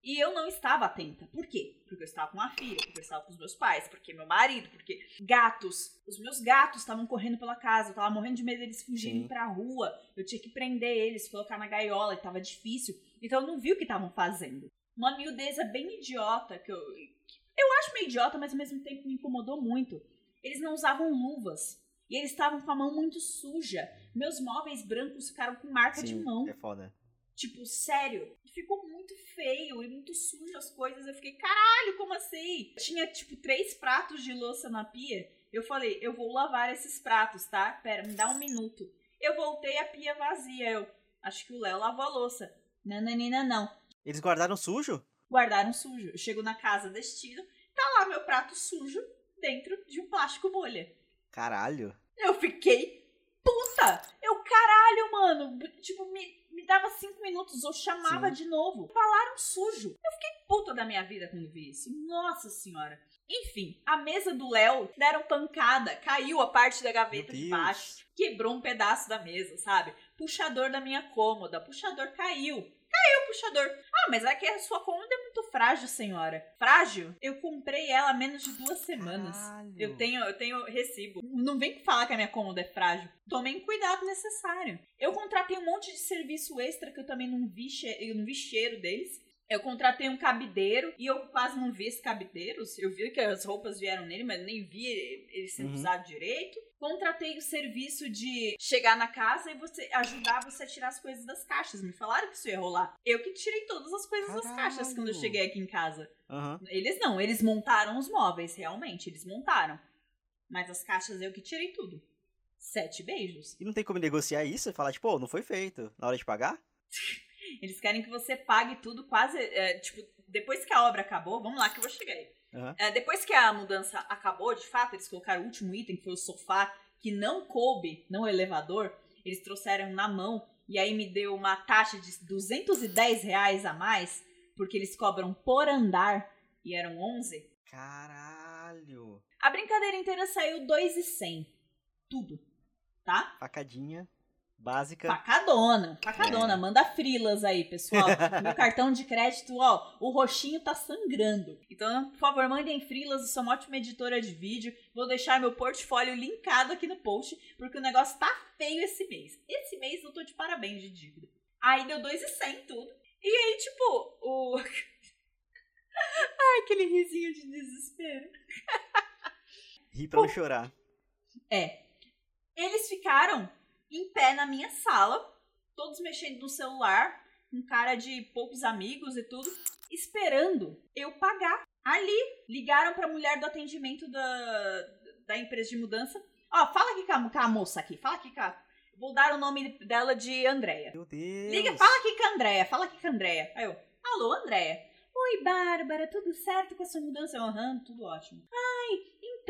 E eu não estava atenta. Por quê? Porque eu estava com uma filha, porque eu estava com os meus pais, porque meu marido, porque gatos. Os meus gatos estavam correndo pela casa, eu tava morrendo de medo deles fugirem
Sim.
pra rua. Eu tinha que prender eles, colocar na gaiola, e tava difícil. Então eu não vi o que estavam fazendo. Uma miudeza bem idiota, que eu. que Eu acho meio idiota, mas ao mesmo tempo me incomodou muito. Eles não usavam luvas. E eles estavam com a mão muito suja. Meus móveis brancos ficaram com marca de
Sim,
mão.
é foda.
Tipo, sério. Ficou muito feio e muito sujo as coisas. Eu fiquei, caralho, como assim? Tinha, tipo, três pratos de louça na pia. Eu falei, eu vou lavar esses pratos, tá? Pera, me dá um minuto. Eu voltei a pia vazia. Eu, acho que o Léo lavou a louça. Nananina, não.
Eles guardaram sujo?
Guardaram sujo. Eu chego na casa destino, tá lá meu prato sujo dentro de um plástico bolha.
Caralho.
Eu fiquei puta! Eu, caralho, mano! Tipo, me, me dava cinco minutos, eu chamava
Sim.
de novo. Falaram sujo. Eu fiquei puta da minha vida quando vi isso. Nossa senhora. Enfim, a mesa do Léo deram pancada, caiu a parte da gaveta de baixo, quebrou um pedaço da mesa, sabe? Puxador da minha cômoda, puxador caiu. Caiu o puxador. Ah, mas é que a sua cômoda é muito frágil, senhora. Frágil? Eu comprei ela há menos de duas semanas.
Caralho.
Eu tenho, eu tenho recibo. Não vem falar que a minha cômoda é frágil. Tomem o cuidado necessário. Eu contratei um monte de serviço extra que eu também não vi, che- eu não vi cheiro deles. Eu contratei um cabideiro e eu quase não vi esse cabideiro. Eu vi que as roupas vieram nele, mas nem vi ele sendo
Uhum.
usado direito. Contratei o serviço de chegar na casa e você ajudar você a tirar as coisas das caixas. Me falaram que isso ia rolar. Eu que tirei todas as coisas das caixas quando eu
Caralho.
cheguei aqui em casa.
Aham.
Eles não, eles montaram os móveis, realmente, eles montaram. Mas as caixas eu que tirei tudo. Sete beijos.
E não tem como negociar isso e falar, tipo, "Pô, não foi feito. Na hora de pagar? [LAUGHS]
Eles querem que você pague tudo quase. é, tipo, depois que a obra acabou, vamos lá que eu vou chegar aí.
Aham.
É, depois que a mudança acabou, de fato, eles colocaram o último item, que foi o sofá, que não coube no elevador. Eles trouxeram na mão e aí me deu uma taxa de 210 reais a mais, porque eles cobram por andar e eram 11.
Caralho.
A brincadeira inteira saiu 2,100. Tudo. Tá?
Facadinha básica.
Facadona. Facadona.
É.
Manda frilas aí, pessoal. [LAUGHS] Meu cartão de crédito, ó, o roxinho tá sangrando. Então, por favor, mandem frilas. Eu sou uma ótima editora de vídeo. Vou deixar meu portfólio linkado aqui no post, porque o negócio tá feio esse mês. Esse mês eu tô de parabéns de dívida. Aí deu 2,100 tudo. E aí, tipo, o. [LAUGHS] Ai, aquele risinho de desespero.
Ri pra não chorar.
É. Eles ficaram em pé na minha sala, todos mexendo no celular, com cara de poucos amigos e tudo, esperando eu pagar. Ali, ligaram pra mulher do atendimento da, da empresa de mudança. Ó, fala aqui com a, com a moça aqui, fala aqui com a, vou dar o nome dela de Andréia.
Meu Deus.
Liga, fala aqui com a Andréia, fala aqui com a Andréia. Aí eu, alô, Andréia. Oi, Bárbara, tudo certo com a sua mudança? Aham, tudo ótimo.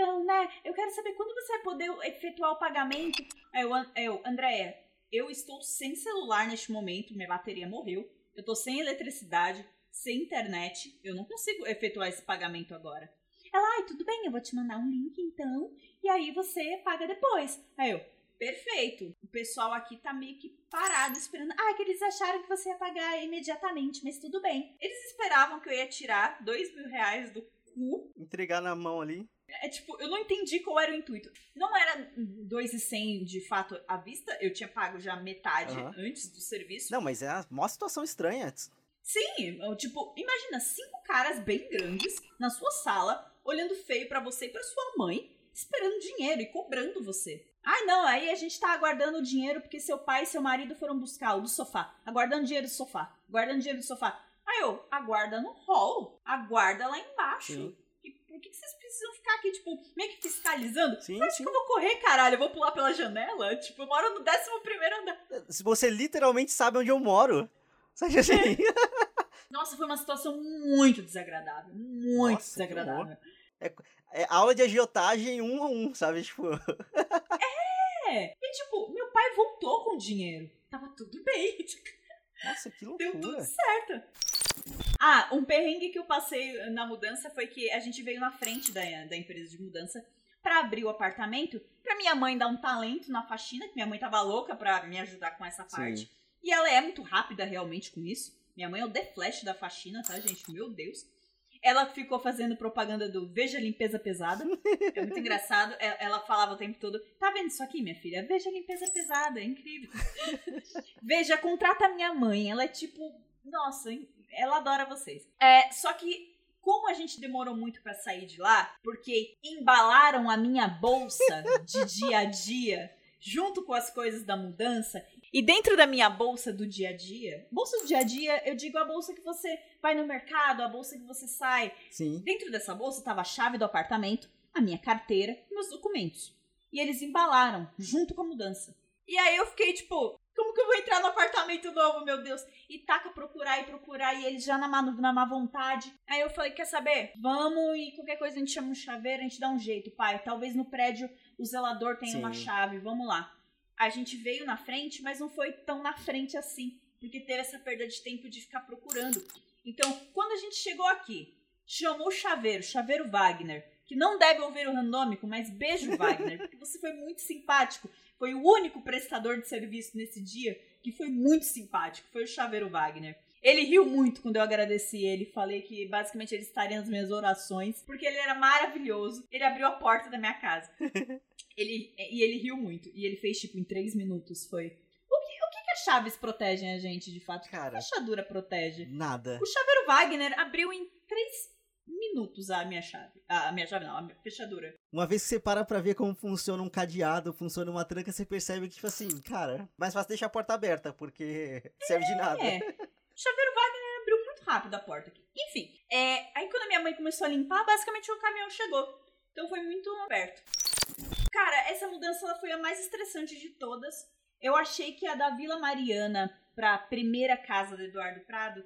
Então, né, eu quero saber quando você vai poder efetuar o pagamento. Eu, An- eu Andréia, eu estou sem celular neste momento, minha bateria morreu. Eu tô sem eletricidade, sem internet. Eu não consigo efetuar esse pagamento agora. Ela, ai, tudo bem, eu vou te mandar um link então. E aí você paga depois. Aí eu, perfeito. O pessoal aqui tá meio que parado esperando. Ah, que eles acharam que você ia pagar imediatamente, mas tudo bem. Eles esperavam que eu ia tirar dois mil reais do cu.
Entregar na mão ali.
É tipo, eu não entendi qual era o intuito. Não era 2,100 de fato à vista, eu tinha pago já metade
Aham.
antes do serviço.
Não, mas é uma situação estranha.
Sim, eu, tipo, imagina cinco caras bem grandes na sua sala, olhando feio pra você e pra sua mãe, esperando dinheiro e cobrando você. Ai, não, aí a gente tá aguardando o dinheiro porque seu pai e seu marido foram buscar o do sofá. Aguardando dinheiro do sofá. Aguardando dinheiro do sofá. Aí eu, aguarda no hall. Aguarda lá embaixo.
Sim.
Por que que vocês precisam ficar aqui, tipo, meio que fiscalizando?
Sim,
Você acha
sim.
que eu vou correr, caralho? Eu vou pular pela janela? Tipo, eu moro no 11 andar.
Se você literalmente sabe onde eu moro. Sabe assim? [LAUGHS]
Nossa, foi uma situação muito desagradável. Muito
Nossa,
desagradável.
É aula de agiotagem um a um, sabe? Tipo, [LAUGHS]
É. E tipo, meu pai voltou com o dinheiro. Tava tudo bem.
nossa, que
Deu tudo
loucura.
certo. Ah, um perrengue que eu passei na mudança foi que a gente veio na frente da, da empresa de mudança pra abrir o apartamento, pra minha mãe dar um talento na faxina, que minha mãe tava louca pra me ajudar com essa parte.
Sim.
E ela é muito rápida realmente com isso. Minha mãe é o The Flash da faxina, tá, gente? Meu Deus. Ela ficou fazendo propaganda do Veja Limpeza Pesada. É muito engraçado. Ela falava o tempo todo: Tá vendo isso aqui, minha filha? Veja Limpeza Pesada, é incrível. [LAUGHS] Veja, contrata minha mãe. Ela é tipo. Nossa? Ela adora vocês. É, só que. Como a gente demorou muito pra sair de lá, porque embalaram a minha bolsa de [LAUGHS] dia a dia junto com as coisas da mudança, e dentro da minha bolsa do dia a dia, bolsa do dia a dia, eu digo a bolsa que você vai no mercado, a bolsa que você sai.
Sim.
Dentro dessa bolsa tava a chave do apartamento, a minha carteira e meus documentos. E eles embalaram junto com a mudança. E aí eu fiquei tipo, como que eu vou entrar no apartamento novo, meu Deus? E taca procurar e procurar, e eles já na má, na má vontade. Aí eu falei, quer saber? Vamos e qualquer coisa a gente chama um chaveiro, a gente dá um jeito, pai. Talvez no prédio o zelador tenha uma
Sim.
chave, vamos lá. A gente veio na frente, mas não foi tão na frente assim, porque teve essa perda de tempo de ficar procurando. Então, quando a gente chegou aqui, chamou o chaveiro, chaveiro Wagner, que não deve ouvir o randômico, mas beijo, Wagner, [LAUGHS] porque você foi muito simpático. Foi o único prestador de serviço nesse dia que foi muito simpático, foi o chaveiro Wagner. Ele riu muito quando eu agradeci ele, falei que basicamente ele estaria nas minhas orações, porque ele era maravilhoso. Ele abriu a porta da minha casa. [LAUGHS] ele, e ele riu muito. E ele fez, tipo, em três minutos. Foi. O que, o que, que as chaves protegem a gente, de fato?
Cara.
a fechadura protege?
Nada.
O chaveiro Wagner abriu em três minutos a minha chave. A minha chave não, a minha fechadura.
Uma vez que você para pra ver como funciona um cadeado, funciona uma tranca, você percebe que, tipo assim, cara, mais fácil deixar a porta aberta, porque [LAUGHS] serve de nada.
É. O chaveiro Wagner abriu muito rápido a porta aqui. Enfim, é, aí quando a minha mãe começou a limpar, basicamente o caminhão chegou. Então foi muito perto. Cara, essa mudança ela foi a mais estressante de todas. Eu achei que a da Vila Mariana pra primeira casa do Eduardo Prado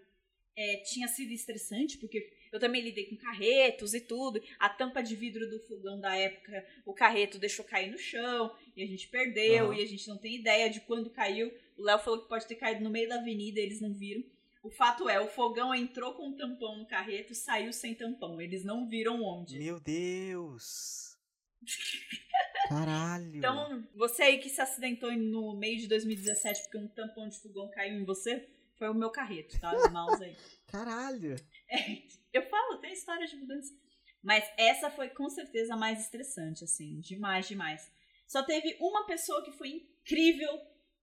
é, tinha sido estressante, porque eu também lidei com carretos e tudo. A tampa de vidro do fogão da época, o carreto deixou cair no chão e a gente perdeu
Aham.
e a gente não tem ideia de quando caiu. O Léo falou que pode ter caído no meio da avenida, eles não viram. O fato é, o fogão entrou com um tampão no carreto, saiu sem tampão. Eles não viram onde.
Meu Deus. [LAUGHS] Caralho.
Então, você aí que se acidentou no meio de 2017 porque um tampão de fogão caiu em você, foi o meu carreto, tá? Mouse aí. [LAUGHS]
Caralho.
É, eu falo, tem história de mudança. Mas essa foi com certeza a mais estressante, assim. Demais, demais. Só teve uma pessoa que foi incrível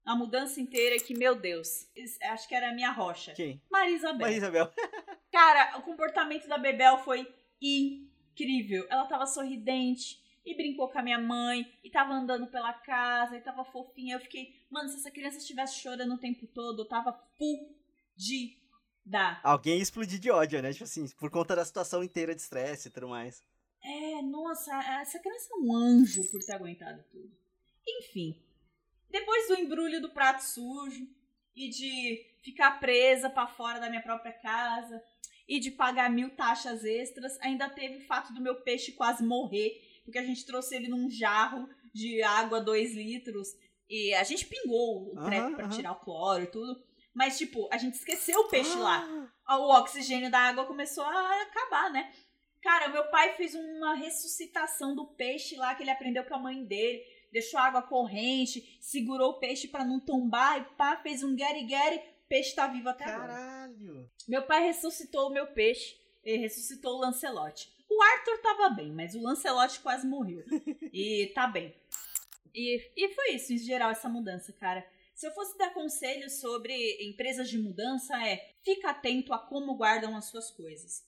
a mudança inteira, que, meu Deus, acho que era a minha rocha.
Quem?
Maria Isabel.
Maria Isabel. [LAUGHS]
Cara, o comportamento da Bebel foi incrível. Ela tava sorridente e brincou com a minha mãe e tava andando pela casa e tava fofinha. Eu fiquei, mano, se essa criança estivesse chorando o tempo todo, eu tava fudida.
Alguém ia explodir de ódio, né? Tipo assim, por conta da situação inteira de estresse e tudo mais.
É, nossa, essa criança é um anjo por ter aguentado tudo. Enfim, Depois do embrulho do prato sujo e de ficar presa para fora da minha própria casa e de pagar mil taxas extras, ainda teve o fato do meu peixe quase morrer, porque a gente trouxe ele num jarro de água 2 litros e a gente pingou o treco uhum, pra uhum. tirar o cloro e tudo. Mas, tipo, a gente esqueceu o peixe lá. O oxigênio da água começou a acabar, né? Cara, meu pai fez uma ressuscitação do peixe lá que ele aprendeu com a mãe dele. Deixou água corrente, segurou o peixe para não tombar e pá, fez um gueri-gueri. O peixe tá vivo até
Caralho. agora. Caralho!
Meu pai ressuscitou o meu peixe. Ele ressuscitou o Lancelote. O Arthur tava bem, mas o Lancelote quase morreu. [LAUGHS] e tá bem. E, e foi isso, em geral, essa mudança, cara. Se eu fosse dar conselhos sobre empresas de mudança, é fica atento a como guardam as suas coisas.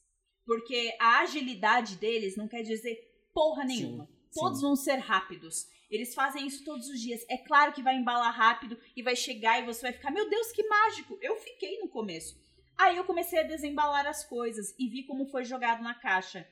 Porque a agilidade deles não quer dizer porra nenhuma. Sim, Todos sim. vão ser rápidos. Eles fazem isso todos os dias. É claro que vai embalar rápido e vai chegar e você vai ficar, meu Deus, que mágico! Eu fiquei no começo. Aí eu comecei a desembalar as coisas e vi como foi jogado na caixa.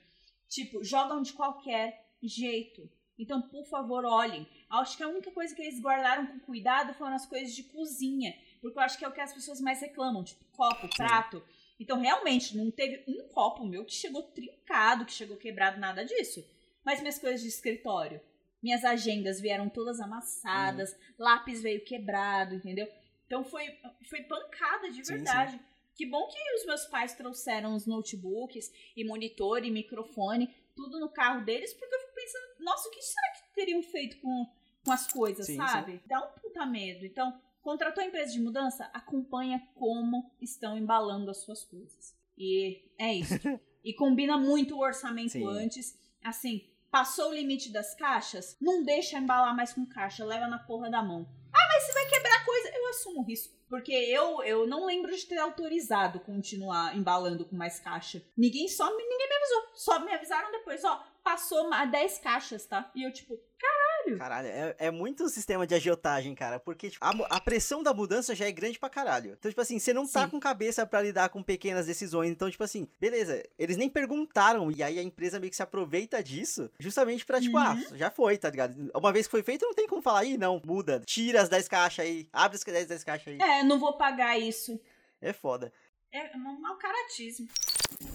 Tipo, jogam de qualquer jeito. Então, por favor, olhem. Acho que a única coisa que eles guardaram com cuidado foram as coisas de cozinha. Porque eu acho que é o que as pessoas mais reclamam, tipo copo, prato. Então, realmente, não teve um copo meu que chegou trincado, que chegou quebrado, nada disso. Mas minhas coisas de escritório, minhas agendas vieram todas amassadas, uhum. lápis veio quebrado, entendeu? Então foi, foi pancada de verdade. Sim, sim. Que bom que os meus pais trouxeram os notebooks e monitor e microfone, tudo no carro deles, porque eu pensando, nossa, o que será que teriam feito com, com as coisas, sim, sabe? Sim. Dá um puta medo. Então, contratou a empresa de mudança, acompanha como estão embalando as suas coisas. E é isso. [LAUGHS] e combina muito o orçamento sim. antes. Assim, passou o limite das caixas, não deixa embalar mais com caixa, leva na porra da mão. Ah, mas você vai quebrar coisa. Eu assumo o risco. Porque eu, eu não lembro de ter autorizado continuar embalando com mais caixa. Ninguém só ninguém me avisou. Só me avisaram depois, ó, passou 10 caixas, tá? E eu, tipo, caralho.
Caralho, é, é muito sistema de agiotagem, cara. Porque tipo, a, a, pressão da mudança já é grande pra caralho. Então, tipo assim, você não tá Sim. com cabeça para lidar com pequenas decisões. Então, tipo assim, beleza, eles nem perguntaram. E aí a empresa meio que se aproveita disso, justamente pra, tipo, ah, uhum. ah, já foi, tá ligado? Uma vez que foi feito, não tem como falar, ih, não, muda. Tira as 10 caixas aí, abre as 10, 10 caixas aí.
É, não vou pagar isso.
É foda.
É um mau caratismo.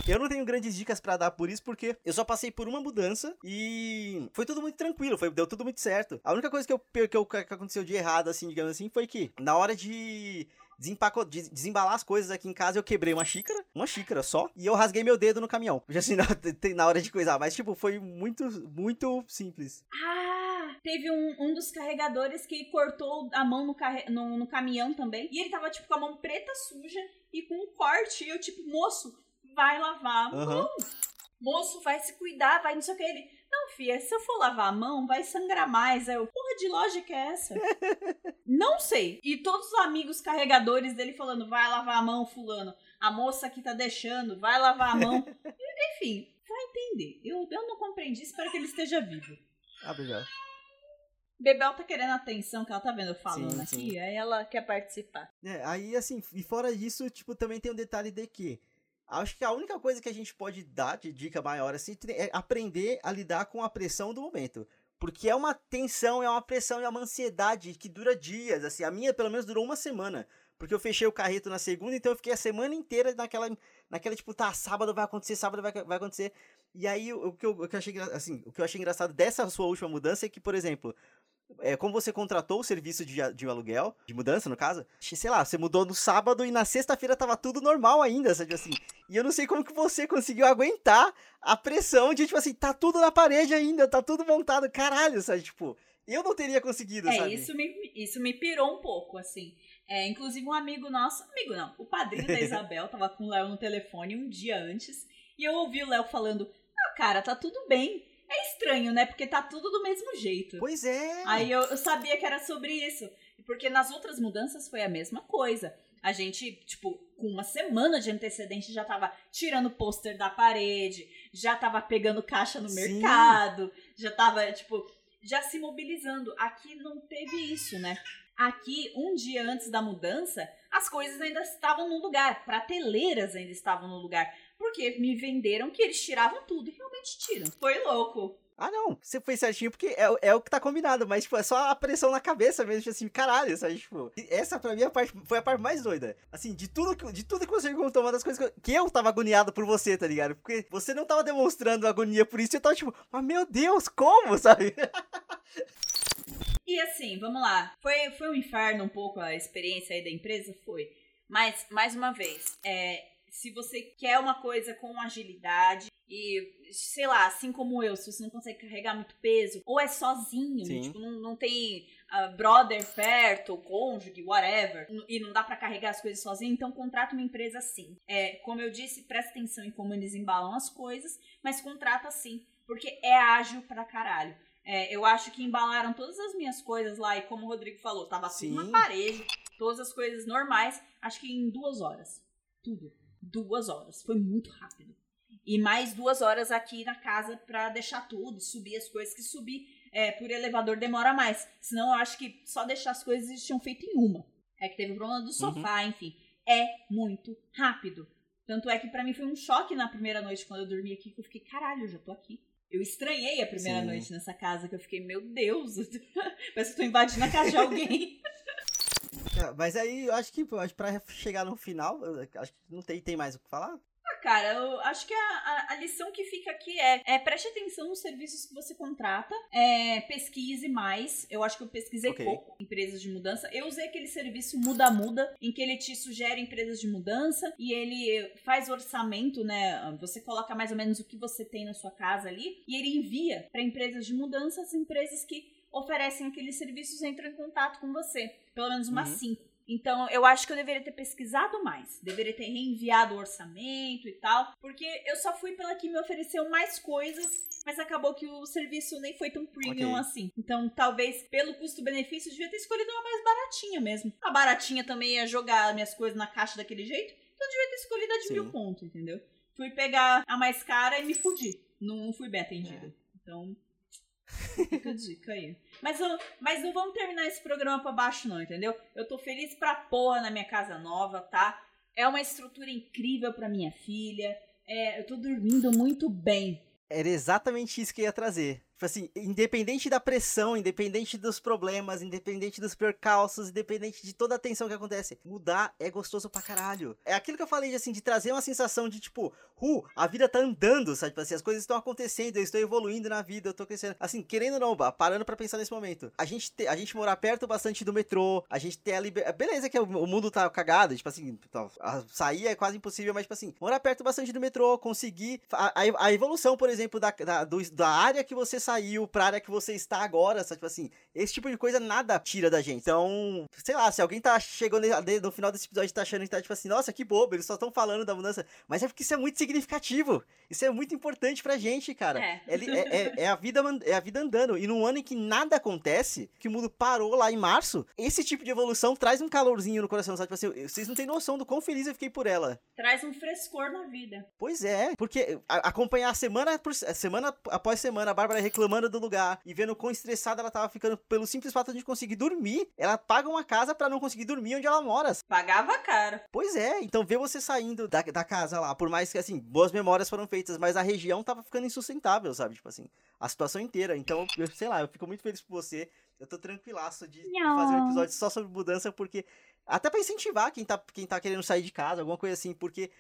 Eu não tenho grandes dicas para dar por isso, porque eu só passei por uma mudança e foi tudo muito tranquilo, foi, deu tudo muito certo. A única coisa que, eu, que, eu, que aconteceu de errado, assim, digamos assim, foi que na hora de desempaco, de desembalar as coisas aqui em casa, eu quebrei uma xícara, uma xícara só, e eu rasguei meu dedo no caminhão. [LAUGHS] Já assim, na, [LAUGHS] na hora de coisar, mas tipo, foi muito, muito simples.
Ah, teve um, um dos carregadores que cortou a mão no, carre, no, no caminhão também, e ele tava, tipo, com a mão preta suja e com um corte, e eu, tipo, moço, vai lavar a mão. Uhum. Moço, vai se cuidar, vai não sei o que. Ele, não, filha, se eu for lavar a mão, vai sangrar mais. Aí eu, porra de lógica é essa? [LAUGHS] não sei. E todos os amigos carregadores dele falando, vai lavar a mão, fulano. A moça que tá deixando, vai lavar a mão. [LAUGHS] Enfim, vai entender. Eu, eu não compreendi, espero que ele esteja vivo.
Ah, obrigado.
Bebel tá querendo atenção, que ela tá vendo eu falando sim, aqui, sim. aí ela quer participar.
É, aí assim, e fora disso, tipo, também tem um detalhe de que Acho que a única coisa que a gente pode dar de dica maior assim é aprender a lidar com a pressão do momento. Porque é uma tensão, é uma pressão, é uma ansiedade que dura dias. Assim, a minha pelo menos durou uma semana. Porque eu fechei o carreto na segunda, então eu fiquei a semana inteira naquela, naquela tipo, tá, sábado vai acontecer, sábado vai, vai acontecer. E aí, o que, eu, o que eu achei, assim, o que eu achei engraçado dessa sua última mudança é que, por exemplo, é, como você contratou o serviço de, de aluguel, de mudança, no caso, sei lá, você mudou no sábado e na sexta-feira tava tudo normal ainda, sabe assim? E eu não sei como que você conseguiu aguentar a pressão de, tipo assim, tá tudo na parede ainda, tá tudo montado, caralho, sabe? Tipo, eu não teria conseguido,
é,
sabe?
Isso me, isso me pirou um pouco, assim. É, inclusive, um amigo nosso, amigo não, o padrinho da [LAUGHS] Isabel tava com o Léo no telefone um dia antes, e eu ouvi o Léo falando: Ah, cara, tá tudo bem. É estranho, né? Porque tá tudo do mesmo jeito.
Pois é.
Aí eu, eu sabia que era sobre isso. Porque nas outras mudanças foi a mesma coisa. A gente, tipo, com uma semana de antecedente já tava tirando pôster da parede, já tava pegando caixa no Sim. mercado, já tava, tipo, já se mobilizando. Aqui não teve isso, né? Aqui, um dia antes da mudança, as coisas ainda estavam no lugar, prateleiras ainda estavam no lugar. Porque me venderam que eles tiravam tudo e realmente tiram. Foi louco.
Ah, não, você foi certinho porque é, é o que tá combinado, mas, tipo, é só a pressão na cabeça mesmo, tipo assim, caralho, sabe, tipo, essa pra mim é a parte, foi a parte mais doida. Assim, de tudo que, de tudo que você contou, uma das coisas que eu, que eu tava agoniado por você, tá ligado? Porque você não tava demonstrando agonia por isso, eu tava tipo, mas meu Deus, como, [LAUGHS] sabe?
E assim, vamos lá. Foi, foi um inferno um pouco a experiência aí da empresa? Foi. Mas, mais uma vez, é, se você quer uma coisa com agilidade e, sei lá, assim como eu, se você não consegue carregar muito peso, ou é sozinho, tipo, não, não tem uh, brother perto, cônjuge, whatever, e não dá para carregar as coisas sozinho, então contrata uma empresa assim. É, como eu disse, presta atenção em como eles embalam as coisas, mas contrata assim, porque é ágil pra caralho. É, eu acho que embalaram todas as minhas coisas lá e como o Rodrigo falou, tava Sim. tudo na parede, todas as coisas normais, acho que em duas horas. Tudo. Duas horas. Foi muito rápido. E mais duas horas aqui na casa para deixar tudo, subir as coisas que subir é, por elevador demora mais. Senão eu acho que só deixar as coisas eles tinham feito em uma. É que teve o problema do sofá, uhum. enfim. É muito rápido. Tanto é que para mim foi um choque na primeira noite quando eu dormi aqui, que eu fiquei, caralho, eu já tô aqui. Eu estranhei a primeira Sim. noite nessa casa, que eu fiquei, meu Deus, [LAUGHS] parece que tô invadindo a casa de alguém. [LAUGHS]
É, mas aí eu acho que pra chegar no final, acho que não tem, tem mais o que falar.
Ah, cara, eu acho que a, a, a, lição que fica aqui é, é preste atenção nos serviços que você contrata, é, pesquise mais. Eu acho que eu pesquisei okay. pouco empresas de mudança. Eu usei aquele serviço Muda Muda, em que ele te sugere empresas de mudança e ele faz orçamento, né? Você coloca mais ou menos o que você tem na sua casa ali e ele envia para empresas de mudança as empresas que oferecem aqueles serviços entram em contato com você. Pelo menos umas uhum. cinco. Então, eu acho que eu deveria ter pesquisado mais. Deveria ter reenviado o orçamento e tal. Porque eu só fui pela que me ofereceu mais coisas, mas acabou que o serviço nem foi tão premium okay. assim. Então, talvez, pelo custo-benefício, eu devia ter escolhido uma mais baratinha mesmo. A baratinha também ia jogar minhas coisas na caixa daquele jeito. Então, eu devia ter escolhido a de Sim. mil pontos, entendeu? Fui pegar a mais cara e me fudi. Não fui bem atendida. É. Então, Fica a dica aí. Mas, eu, mas não vamos terminar esse programa pra baixo, não, entendeu? Eu tô feliz pra porra na minha casa nova, tá? É uma estrutura incrível pra minha filha. É, eu tô dormindo muito bem.
Era exatamente isso que eu ia trazer. Tipo assim, independente da pressão, independente dos problemas, independente dos percalços, independente de toda a tensão que acontece, mudar é gostoso pra caralho. É aquilo que eu falei, assim, de trazer uma sensação de tipo, uh, a vida tá andando, sabe? Tipo assim, as coisas estão acontecendo, eu estou evoluindo na vida, eu tô crescendo. Assim, querendo ou não, parando pra pensar nesse momento. A gente, te, a gente morar perto bastante do metrô, a gente ter a liberdade. Beleza, que o, mundo tá cagado, tipo assim, sair é quase impossível, mas, tipo assim, morar perto bastante do metrô, conseguir. A, a, a evolução, por exemplo, da, da, do, da área que você saiu pra área que você está agora, sabe? Tipo assim, esse tipo de coisa nada tira da gente. Então, sei lá, se alguém tá chegando no final desse episódio e tá achando que tá tipo assim, nossa, que bobo, eles só estão falando da mudança. Mas é porque isso é muito significativo. Isso é muito importante pra gente, cara. É. É, é, é, a, vida, é a vida andando. E num ano em que nada acontece, que o mundo parou lá em março, esse tipo de evolução traz um calorzinho no coração, sabe? Tipo assim, vocês não têm noção do quão feliz eu fiquei por ela.
Traz um frescor na vida.
Pois é, porque acompanhar semana por semana após semana a Bárbara reclamando do lugar e vendo quão estressada ela tava ficando pelo simples fato de conseguir dormir. Ela paga uma casa para não conseguir dormir onde ela mora.
Pagava caro.
Pois é, então ver você saindo da, da casa lá, por mais que assim, boas memórias foram feitas, mas a região tava ficando insustentável, sabe? Tipo assim, a situação inteira. Então, eu, sei lá, eu fico muito feliz por você. Eu tô tranquilaço de, de fazer um episódio só sobre mudança, porque. Até para incentivar quem tá, quem tá querendo sair de casa, alguma coisa assim, porque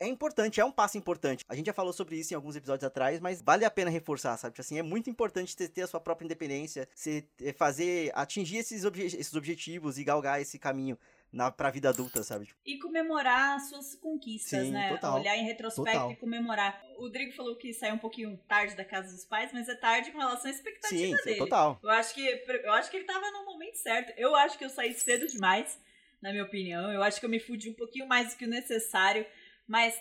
é importante, é um passo importante. A gente já falou sobre isso em alguns episódios atrás, mas vale a pena reforçar, sabe? Tipo assim, é muito importante ter, ter a sua própria independência, se, é, fazer, atingir esses, obje esses objetivos e galgar esse caminho na, pra vida adulta, sabe?
E comemorar as suas conquistas,
Sim,
né?
Total,
Olhar em retrospecto
total.
e comemorar. O Rodrigo falou que saiu um pouquinho tarde da casa dos pais, mas é tarde com relação à expectativa
Sim,
dele.
total.
Eu acho que eu acho que ele tava no momento certo. Eu acho que eu saí cedo demais, na minha opinião. Eu acho que eu me fudi um pouquinho mais do que o necessário, mas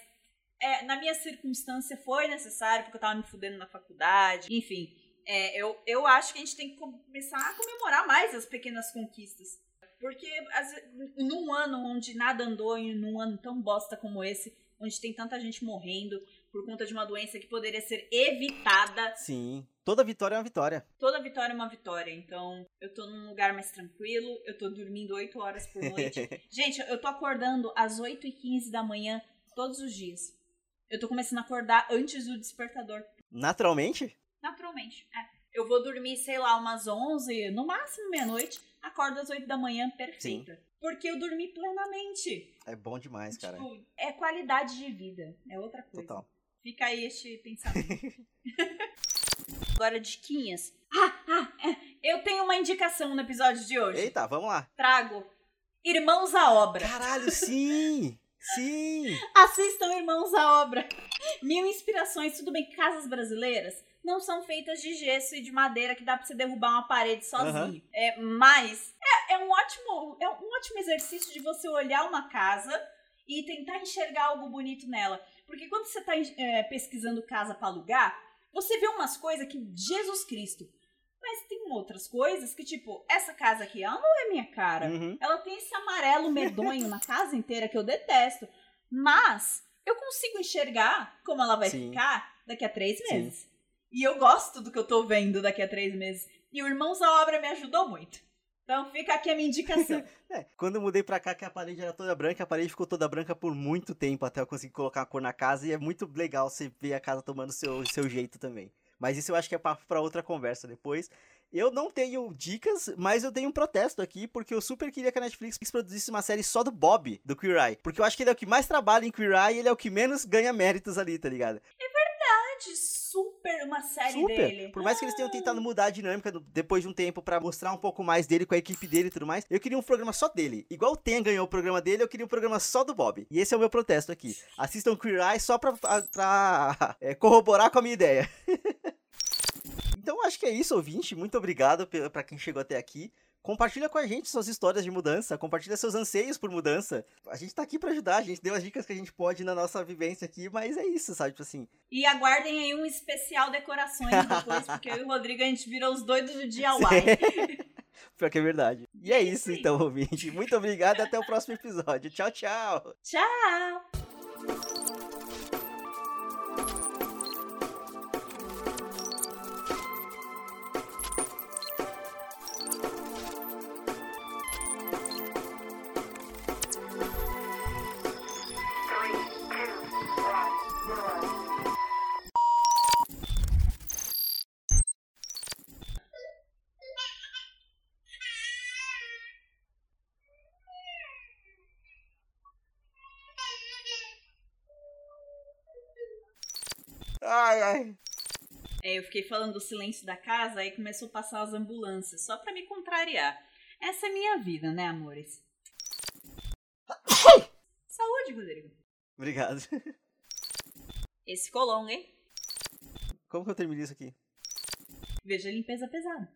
é, na minha circunstância foi necessário, porque eu tava me fudendo na faculdade, enfim. É, eu, eu acho que a gente tem que começar a comemorar mais as pequenas conquistas. Porque as, num ano onde nada andou, e num ano tão bosta como esse, onde tem tanta gente morrendo por conta de uma doença que poderia ser evitada.
Sim. Toda vitória é uma vitória.
Toda vitória é uma vitória. Então, eu tô num lugar mais tranquilo, eu tô dormindo 8 horas por noite. [LAUGHS] gente, eu tô acordando às 8 e 15 da manhã todos os dias. Eu tô começando a acordar antes do despertador.
Naturalmente?
Naturalmente, é. Eu vou dormir, sei lá, umas 11, no máximo meia-noite, acordo às 8 da manhã, perfeita. Sim. Porque eu dormi plenamente.
É bom demais, cara.
Tipo, é qualidade de vida, é outra coisa. Total. Fica aí este pensamento. [LAUGHS] [LAUGHS] Agora, diquinhas. Ah, ah, é. eu tenho uma indicação no episódio de hoje.
Eita, vamos lá.
Trago Irmãos à Obra.
Caralho, sim! [LAUGHS] sim!
Assistam Irmãos à Obra. Mil inspirações, tudo bem, casas brasileiras não são feitas de gesso e de madeira que dá pra você derrubar uma parede sozinho. Uhum. É, mas é, é, um ótimo, é um ótimo exercício de você olhar uma casa e tentar enxergar algo bonito nela. Porque quando você tá é, pesquisando casa para alugar, você vê umas coisas que Jesus Cristo. Mas tem outras coisas que, tipo, essa casa aqui, ela não é minha cara. Uhum. Ela tem esse amarelo medonho na casa inteira que eu detesto. Mas eu consigo enxergar como ela vai Sim. ficar daqui a três meses. Sim. E eu gosto do que eu tô vendo daqui a três meses. E o Irmãos à Obra me ajudou muito. Então fica aqui a minha indicação. [LAUGHS]
é, quando eu mudei pra cá, que a parede era toda branca, a parede ficou toda branca por muito tempo até eu conseguir colocar a cor na casa. E é muito legal você ver a casa tomando seu, seu jeito também. Mas isso eu acho que é papo pra outra conversa depois. Eu não tenho dicas, mas eu tenho um protesto aqui, porque eu super queria que a Netflix produzisse uma série só do Bob, do Queer Eye. Porque eu acho que ele é o que mais trabalha em Queer Eye e ele é o que menos ganha méritos ali, tá ligado?
É verdade, super uma série super. dele.
Por mais que eles tenham tentado mudar a dinâmica depois de um tempo para mostrar um pouco mais dele com a equipe dele e tudo mais, eu queria um programa só dele. Igual o Ten ganhou o programa dele, eu queria um programa só do Bob. E esse é o meu protesto aqui. Assistam Queer Eye só pra, pra [LAUGHS] é, corroborar com a minha ideia. [LAUGHS] então acho que é isso, ouvinte. Muito obrigado para quem chegou até aqui. Compartilha com a gente suas histórias de mudança, compartilha seus anseios por mudança. A gente tá aqui para ajudar, a gente deu as dicas que a gente pode na nossa vivência aqui, mas é isso, sabe? Tipo assim.
E aguardem aí um especial decorações depois, [LAUGHS] porque eu e o Rodrigo a gente virou os doidos do DIY. [LAUGHS]
Pior que é verdade. E é isso então, ouvinte. Muito obrigado e até o próximo episódio. Tchau, tchau.
Tchau.
Ai.
É, eu fiquei falando do silêncio da casa, aí começou a passar as ambulâncias, só para me contrariar. Essa é minha vida, né, amores? [COUGHS] Saúde, Rodrigo.
Obrigado. [LAUGHS]
Esse ficou longo, hein?
Como que eu termino isso aqui?
Veja a limpeza pesada.